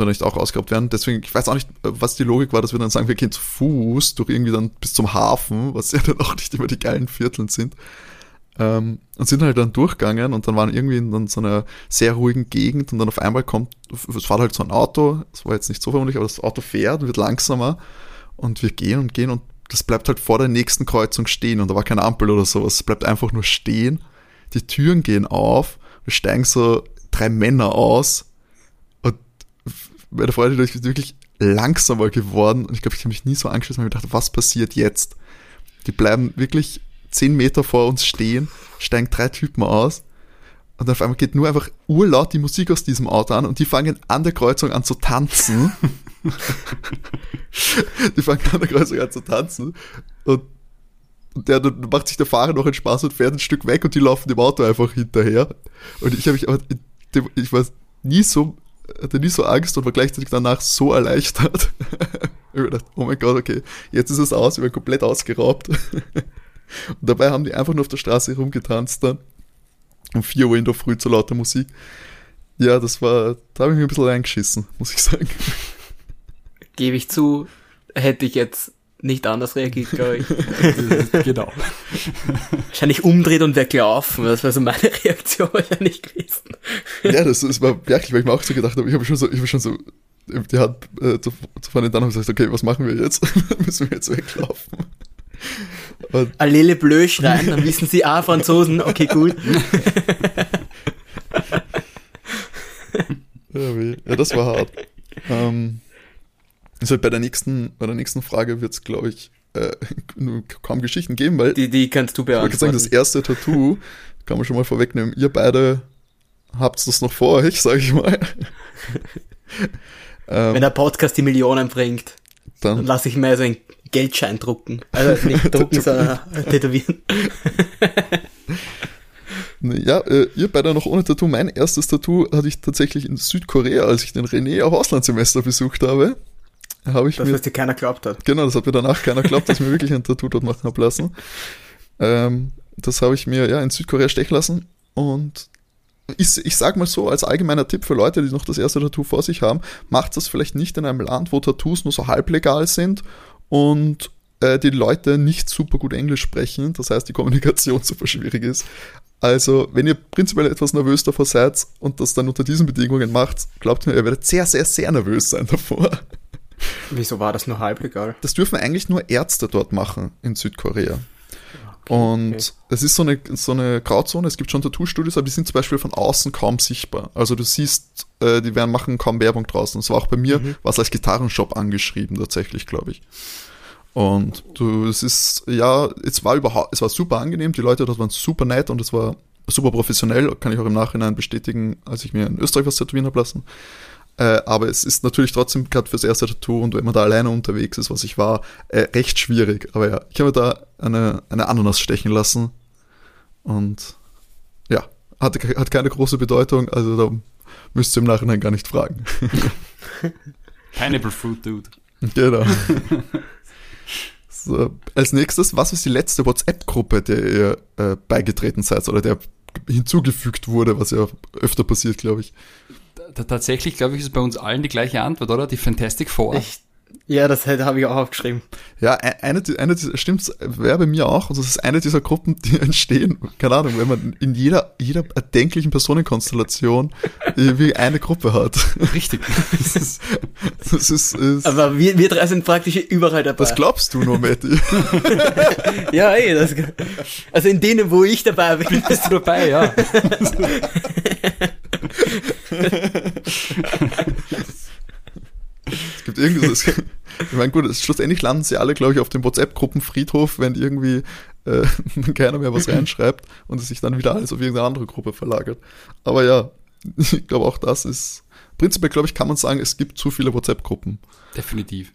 könnte man da nicht auch ausgeraubt werden. Deswegen, ich weiß auch nicht, was die Logik war, dass wir dann sagen, wir gehen zu Fuß durch irgendwie dann bis zum Hafen, was ja dann auch nicht immer die geilen Vierteln sind. Ähm, und sind halt dann durchgegangen und dann waren irgendwie in so einer sehr ruhigen Gegend und dann auf einmal kommt, es fährt halt so ein Auto, das war jetzt nicht so vermutlich, aber das Auto fährt, wird langsamer und wir gehen und gehen und das bleibt halt vor der nächsten Kreuzung stehen und da war keine Ampel oder sowas, es bleibt einfach nur stehen, die Türen gehen auf, wir steigen so drei Männer aus und meine Freundin ist wirklich langsamer geworden und ich glaube, ich habe mich nie so angeschissen, weil ich dachte, was passiert jetzt? Die bleiben wirklich zehn Meter vor uns stehen, steigen drei Typen aus und auf einmal geht nur einfach urlaut die Musik aus diesem Auto an und die fangen an der Kreuzung an zu tanzen. die fangen an der Kreuzung an zu tanzen und der dann macht sich der Fahrer noch einen Spaß und fährt ein Stück weg und die laufen dem Auto einfach hinterher. Und ich habe mich aber, ich war nie so, hatte nie so Angst und war gleichzeitig danach so erleichtert. ich gedacht, oh mein Gott, okay, jetzt ist es aus, ich bin komplett ausgeraubt. Und dabei haben die einfach nur auf der Straße rumgetanzt dann. Um 4 Uhr in der Früh zu lauter Musik. Ja, das war, da habe ich mir ein bisschen eingeschissen, muss ich sagen. Gebe ich zu, hätte ich jetzt nicht anders reagiert, glaube ich. genau. Wahrscheinlich umdreht und weglaufen. Das wäre so meine Reaktion wahrscheinlich gewesen. Ja, das, das war wirklich, weil ich mir auch so gedacht habe, ich habe schon so, ich habe schon so die Hand äh, zu, zu fahren, dann habe ich gesagt, okay, was machen wir jetzt? Müssen wir jetzt weglaufen? Allele bleu schreien, dann wissen sie, ah, Franzosen, okay, gut. ja, das war hart. Ähm, also bei der nächsten, bei der nächsten Frage wird es, glaube ich, äh, kaum Geschichten geben, weil. Die, die kannst du beantworten. Ich sagen, das erste Tattoo kann man schon mal vorwegnehmen. Ihr beide habt das noch vor euch, sage ich mal. Wenn der Podcast die Millionen bringt, dann, dann lasse ich mir so ein Geldschein drucken. Also nicht drucken, sondern tätowieren. Ja, äh, ihr beide noch ohne Tattoo. Mein erstes Tattoo hatte ich tatsächlich in Südkorea, als ich den René auf Auslandssemester besucht habe. Habe ich das, mir, was dir keiner glaubt hat. Genau, das hat mir danach keiner glaubt, dass ich mir wirklich ein Tattoo dort machen habe lassen. Ähm, das habe ich mir ja in Südkorea stechen lassen und ich, ich sag mal so, als allgemeiner Tipp für Leute, die noch das erste Tattoo vor sich haben, macht das vielleicht nicht in einem Land, wo Tattoos nur so halblegal sind und äh, die Leute nicht super gut Englisch sprechen, das heißt die Kommunikation super schwierig ist. Also, wenn ihr prinzipiell etwas nervös davor seid und das dann unter diesen Bedingungen macht, glaubt mir, ihr werdet sehr, sehr, sehr nervös sein davor. Wieso war das nur halblegal? Das dürfen eigentlich nur Ärzte dort machen in Südkorea. Okay, und okay. es ist so eine, so eine Grauzone. Es gibt schon Tattoo-Studios, aber die sind zum Beispiel von außen kaum sichtbar. Also du siehst, äh, die werden machen kaum Werbung draußen. Das war auch bei mir, mhm. was als Gitarrenshop angeschrieben tatsächlich, glaube ich. Und du, es ist, ja, es war überhaupt, es war super angenehm, die Leute dort waren super nett und es war super professionell, kann ich auch im Nachhinein bestätigen, als ich mir in Österreich was tätowieren habe lassen. Äh, aber es ist natürlich trotzdem gerade fürs erste Tattoo und wenn man da alleine unterwegs ist, was ich war, äh, recht schwierig. Aber ja, ich habe da eine, eine Ananas stechen lassen und ja, hat, hat keine große Bedeutung, also da müsst ihr im Nachhinein gar nicht fragen. Pineapple Fruit Dude. Genau. So, als nächstes, was ist die letzte WhatsApp-Gruppe, der ihr äh, beigetreten seid oder der hinzugefügt wurde, was ja öfter passiert, glaube ich? Tatsächlich, glaube ich, ist bei uns allen die gleiche Antwort, oder? Die Fantastic Four. Ich, ja, das habe ich auch aufgeschrieben. Ja, e-, eine, eine stimmt, wäre bei mir auch. Also das ist eine dieser Gruppen, die entstehen, keine Ahnung, wenn man in jeder, jeder erdenklichen Personenkonstellation irgendwie eine Gruppe hat. Richtig. Das ist, das ist, ist Aber wir, wir drei sind praktisch überall dabei. Das glaubst du nur, Matti. ja, ey, das, also in denen, wo ich dabei bin. Bist du dabei, ja. es gibt irgendwie so, ich meine, gut, schlussendlich landen sie alle, glaube ich, auf dem WhatsApp-Gruppenfriedhof, wenn irgendwie äh, keiner mehr was reinschreibt und es sich dann wieder alles auf irgendeine andere Gruppe verlagert. Aber ja, ich glaube auch das ist, prinzipiell glaube ich, kann man sagen, es gibt zu viele WhatsApp-Gruppen. Definitiv.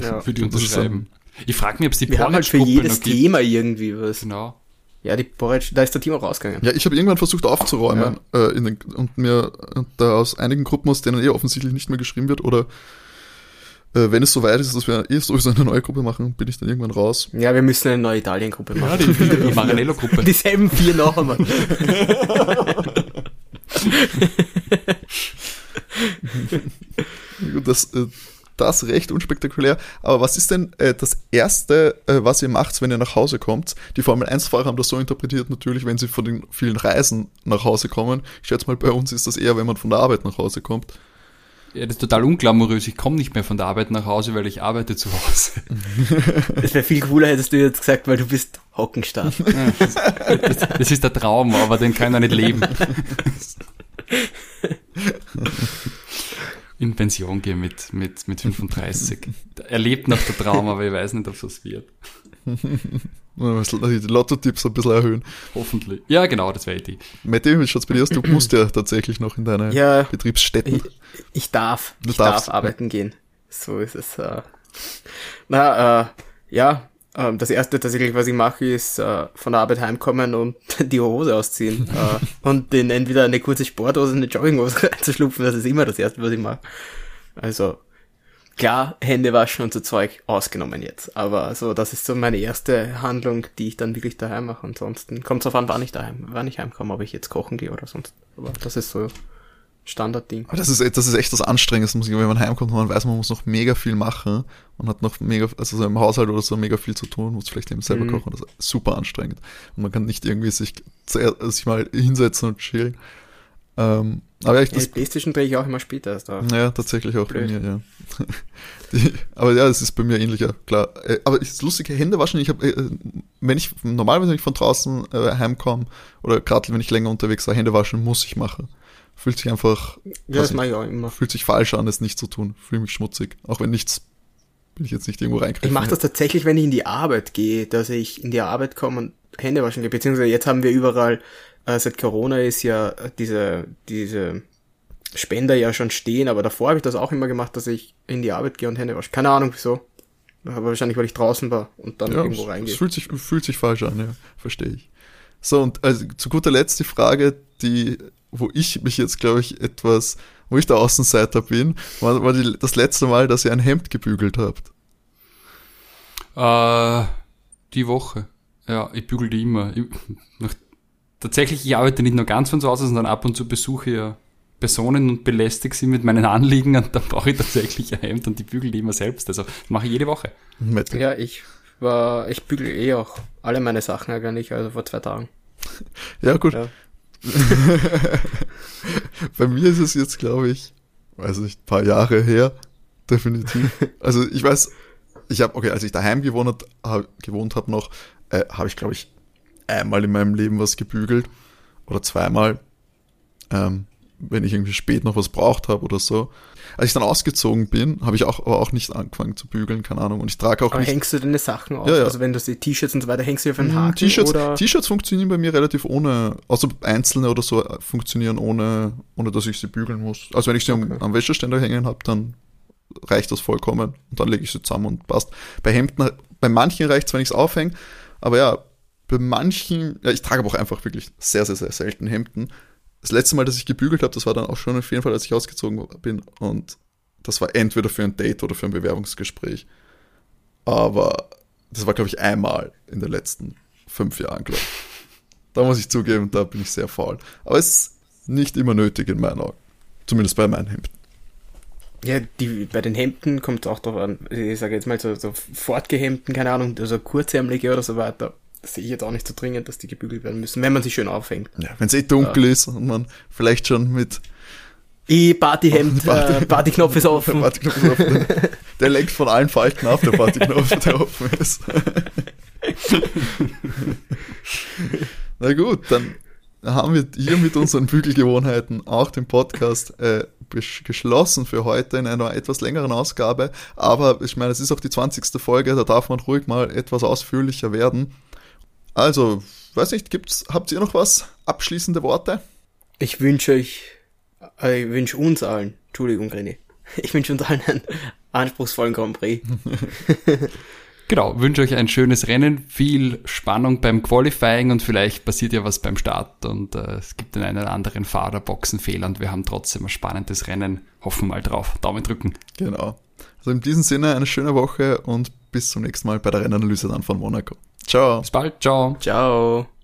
Ja. Für die unterschreiben. Ich frage mich, ob es die Wir haben halt für jedes. Thema irgendwie was. Genau. Ja, die Porridge, da ist der Timo rausgegangen. Ja, ich habe irgendwann versucht aufzuräumen äh, in den, und mir und da aus einigen Gruppen, aus denen eh offensichtlich nicht mehr geschrieben wird oder äh, wenn es so weit ist, dass wir eh sowieso eine neue Gruppe machen, bin ich dann irgendwann raus. Ja, wir müssen eine neue Italien-Gruppe Ja, machen. die, die Maranello-Gruppe. Dieselben vier noch einmal. Gut, Das, äh, das recht unspektakulär. Aber was ist denn äh, das Erste, äh, was ihr macht, wenn ihr nach Hause kommt? Die Formel-1-Fahrer haben das so interpretiert, natürlich, wenn sie von den vielen Reisen nach Hause kommen. Ich schätze mal, bei uns ist das eher, wenn man von der Arbeit nach Hause kommt. Ja, das ist total unglamourös. Ich komme nicht mehr von der Arbeit nach Hause, weil ich arbeite zu Hause. Das wäre viel cooler, hättest du jetzt gesagt, weil du bist Hockenstark. Ja, das, das, das ist der Traum, aber den kann er nicht leben. In Pension gehen mit, mit, mit 35. Er lebt noch der Traum, aber ich weiß nicht, ob es wird. Die Lotto-Tipps ein bisschen erhöhen. Hoffentlich. Ja, genau, das wäre die. Matti, wie schaut's bei dir aus? Du musst ja tatsächlich noch in deine Ja. Betriebsstätten. Ich, ich darf, Du ich darfst, darf arbeiten gehen. So ist es. Äh. Na, äh, ja, ähm, das erste tatsächlich, was ich mache, ist äh, von der Arbeit heimkommen und die Hose ausziehen äh, und in entweder eine kurze Sporthose, eine Jogginghose reinzuschlupfen. Das ist immer das erste, was ich mache. Also klar, Hände waschen und so Zeug ausgenommen jetzt. Aber so, das ist so meine erste Handlung, die ich dann wirklich daheim mache. Ansonsten kommt es darauf an, wann ich daheim, wann ich heimkomme, ob ich jetzt kochen gehe oder sonst. Aber das ist so Standardding. Aber das ist, das ist echt das Anstrengendste, muss ich, wenn man heimkommt und man weiß, man muss noch mega viel machen und hat noch mega, also so im Haushalt oder so mega viel zu tun, muss vielleicht eben selber Mhm. kochen, das ist super anstrengend. Und man kann nicht irgendwie sich, sich mal hinsetzen und chillen. Ähm, aber ich, Ja, das, die Playstation drehe ich auch immer später erst auf. ja, tatsächlich auch Blöd. bei mir, ja. Die, aber ja, es ist bei mir ähnlicher, klar. Äh, Aber das lustige Hände waschen, ich habe, äh, wenn ich normalerweise wenn ich von draußen äh, heimkomme oder gerade wenn ich länger unterwegs war, Hände waschen muss ich machen. Fühlt sich einfach, Ja, das mache ich auch immer. fühlt sich falsch an, es nicht zu tun. Fühle mich schmutzig. Auch wenn nichts, will ich jetzt nicht irgendwo reingreifen. Ich mache das tatsächlich, wenn ich in die Arbeit gehe, dass ich in die Arbeit komme und Hände waschen gehe. Beziehungsweise jetzt haben wir überall, äh, seit Corona ist ja äh, diese, diese Spender ja schon stehen, aber davor habe ich das auch immer gemacht, dass ich in die Arbeit gehe und Hände wasche. Keine Ahnung wieso. Aber wahrscheinlich, weil ich draußen war und dann ja, irgendwo reingehe. es fühlt sich, fühlt sich falsch an, ja. Verstehe ich. So, und also zu guter Letzt die Frage, die, wo ich mich jetzt, glaube ich, etwas, wo ich der Außenseiter bin, war, war die, das letzte Mal, dass ihr ein Hemd gebügelt habt. Äh, die Woche. Ja, ich bügel die immer. Ich, nach, tatsächlich, ich arbeite nicht nur ganz von zu Hause, sondern ab und zu besuche ich ja Personen und belästige sie mit meinen Anliegen und dann brauche ich tatsächlich ein Hemd und die bügel die immer selbst. Also das mache ich jede Woche. Ja, ich war, ich bügel eh auch alle meine Sachen eigentlich, also vor zwei Tagen. Ja, gut. Ja. Bei mir ist es jetzt, glaube ich, weiß nicht, paar Jahre her, definitiv. Also ich weiß, ich habe, okay, als ich daheim gewohnt, hab, gewohnt habe noch, äh, habe ich, glaube ich, einmal in meinem Leben was gebügelt oder zweimal, ähm, wenn ich irgendwie spät noch was braucht habe oder so. Als ich dann ausgezogen bin, habe ich auch, aber auch nicht angefangen zu bügeln, keine Ahnung. Und ich trage auch Aber nicht hängst du deine Sachen auf? Ja, ja. Also wenn du die T-Shirts und so weiter hängst du auf einen Mm, Haken T-Shirts? T-Shirts funktionieren bei mir relativ ohne, außer einzelne oder so äh, funktionieren ohne, ohne dass ich sie bügeln muss. Also wenn ich sie am, Okay. am Wäscheständer hängen habe, dann reicht das vollkommen und dann lege ich sie zusammen und passt. Bei Hemden, bei manchen reicht es, wenn ich es aufhänge, aber ja, bei manchen, ja, ich trage aber auch einfach wirklich sehr, sehr, sehr selten Hemden. Das letzte Mal, dass ich gebügelt habe, das war dann auch schon auf jeden Fall, als ich ausgezogen bin und das war entweder für ein Date oder für ein Bewerbungsgespräch. Aber das war, glaube ich, einmal in den letzten fünf Jahren, glaube ich. Da muss ich zugeben, da bin ich sehr faul. Aber es ist nicht immer nötig in meinen Augen. Zumindest bei meinen Hemden. Ja, die, bei den Hemden kommt es auch darauf an, ich sage jetzt mal so, so fortgehemden, keine Ahnung, also kurzärmelige oder so weiter, sehe ich jetzt auch nicht so dringend, dass die gebügelt werden müssen, wenn man sie schön aufhängt. Ja, wenn es eh dunkel ja. ist und man vielleicht schon mit ich Partyhemd, Party, äh, Partyknopf ist offen. Der, Partyknopf ist offen. der lenkt von allen Falten auf, der Partyknopf, der offen ist. Na gut, dann haben wir hier mit unseren Bügelgewohnheiten auch den Podcast äh, geschlossen für heute in einer etwas längeren Ausgabe. Aber ich meine, es ist auch die 20. Folge, da darf man ruhig mal etwas ausführlicher werden. Also, weiß nicht, gibt's, habt ihr noch was? Abschließende Worte? Ich wünsche euch, äh, ich wünsche uns allen, Entschuldigung, René, ich wünsche uns allen einen anspruchsvollen Grand Prix. Genau, wünsche euch ein schönes Rennen, viel Spannung beim Qualifying und vielleicht passiert ja was beim Start und äh, es gibt den einen oder anderen Fahrer Boxenfehler und wir haben trotzdem ein spannendes Rennen. Hoffen mal drauf. Daumen drücken. Genau. Also in diesem Sinne eine schöne Woche und bis zum nächsten Mal bei der Rennanalyse dann von Monaco. Ciao. Bis bald. Ciao. Ciao.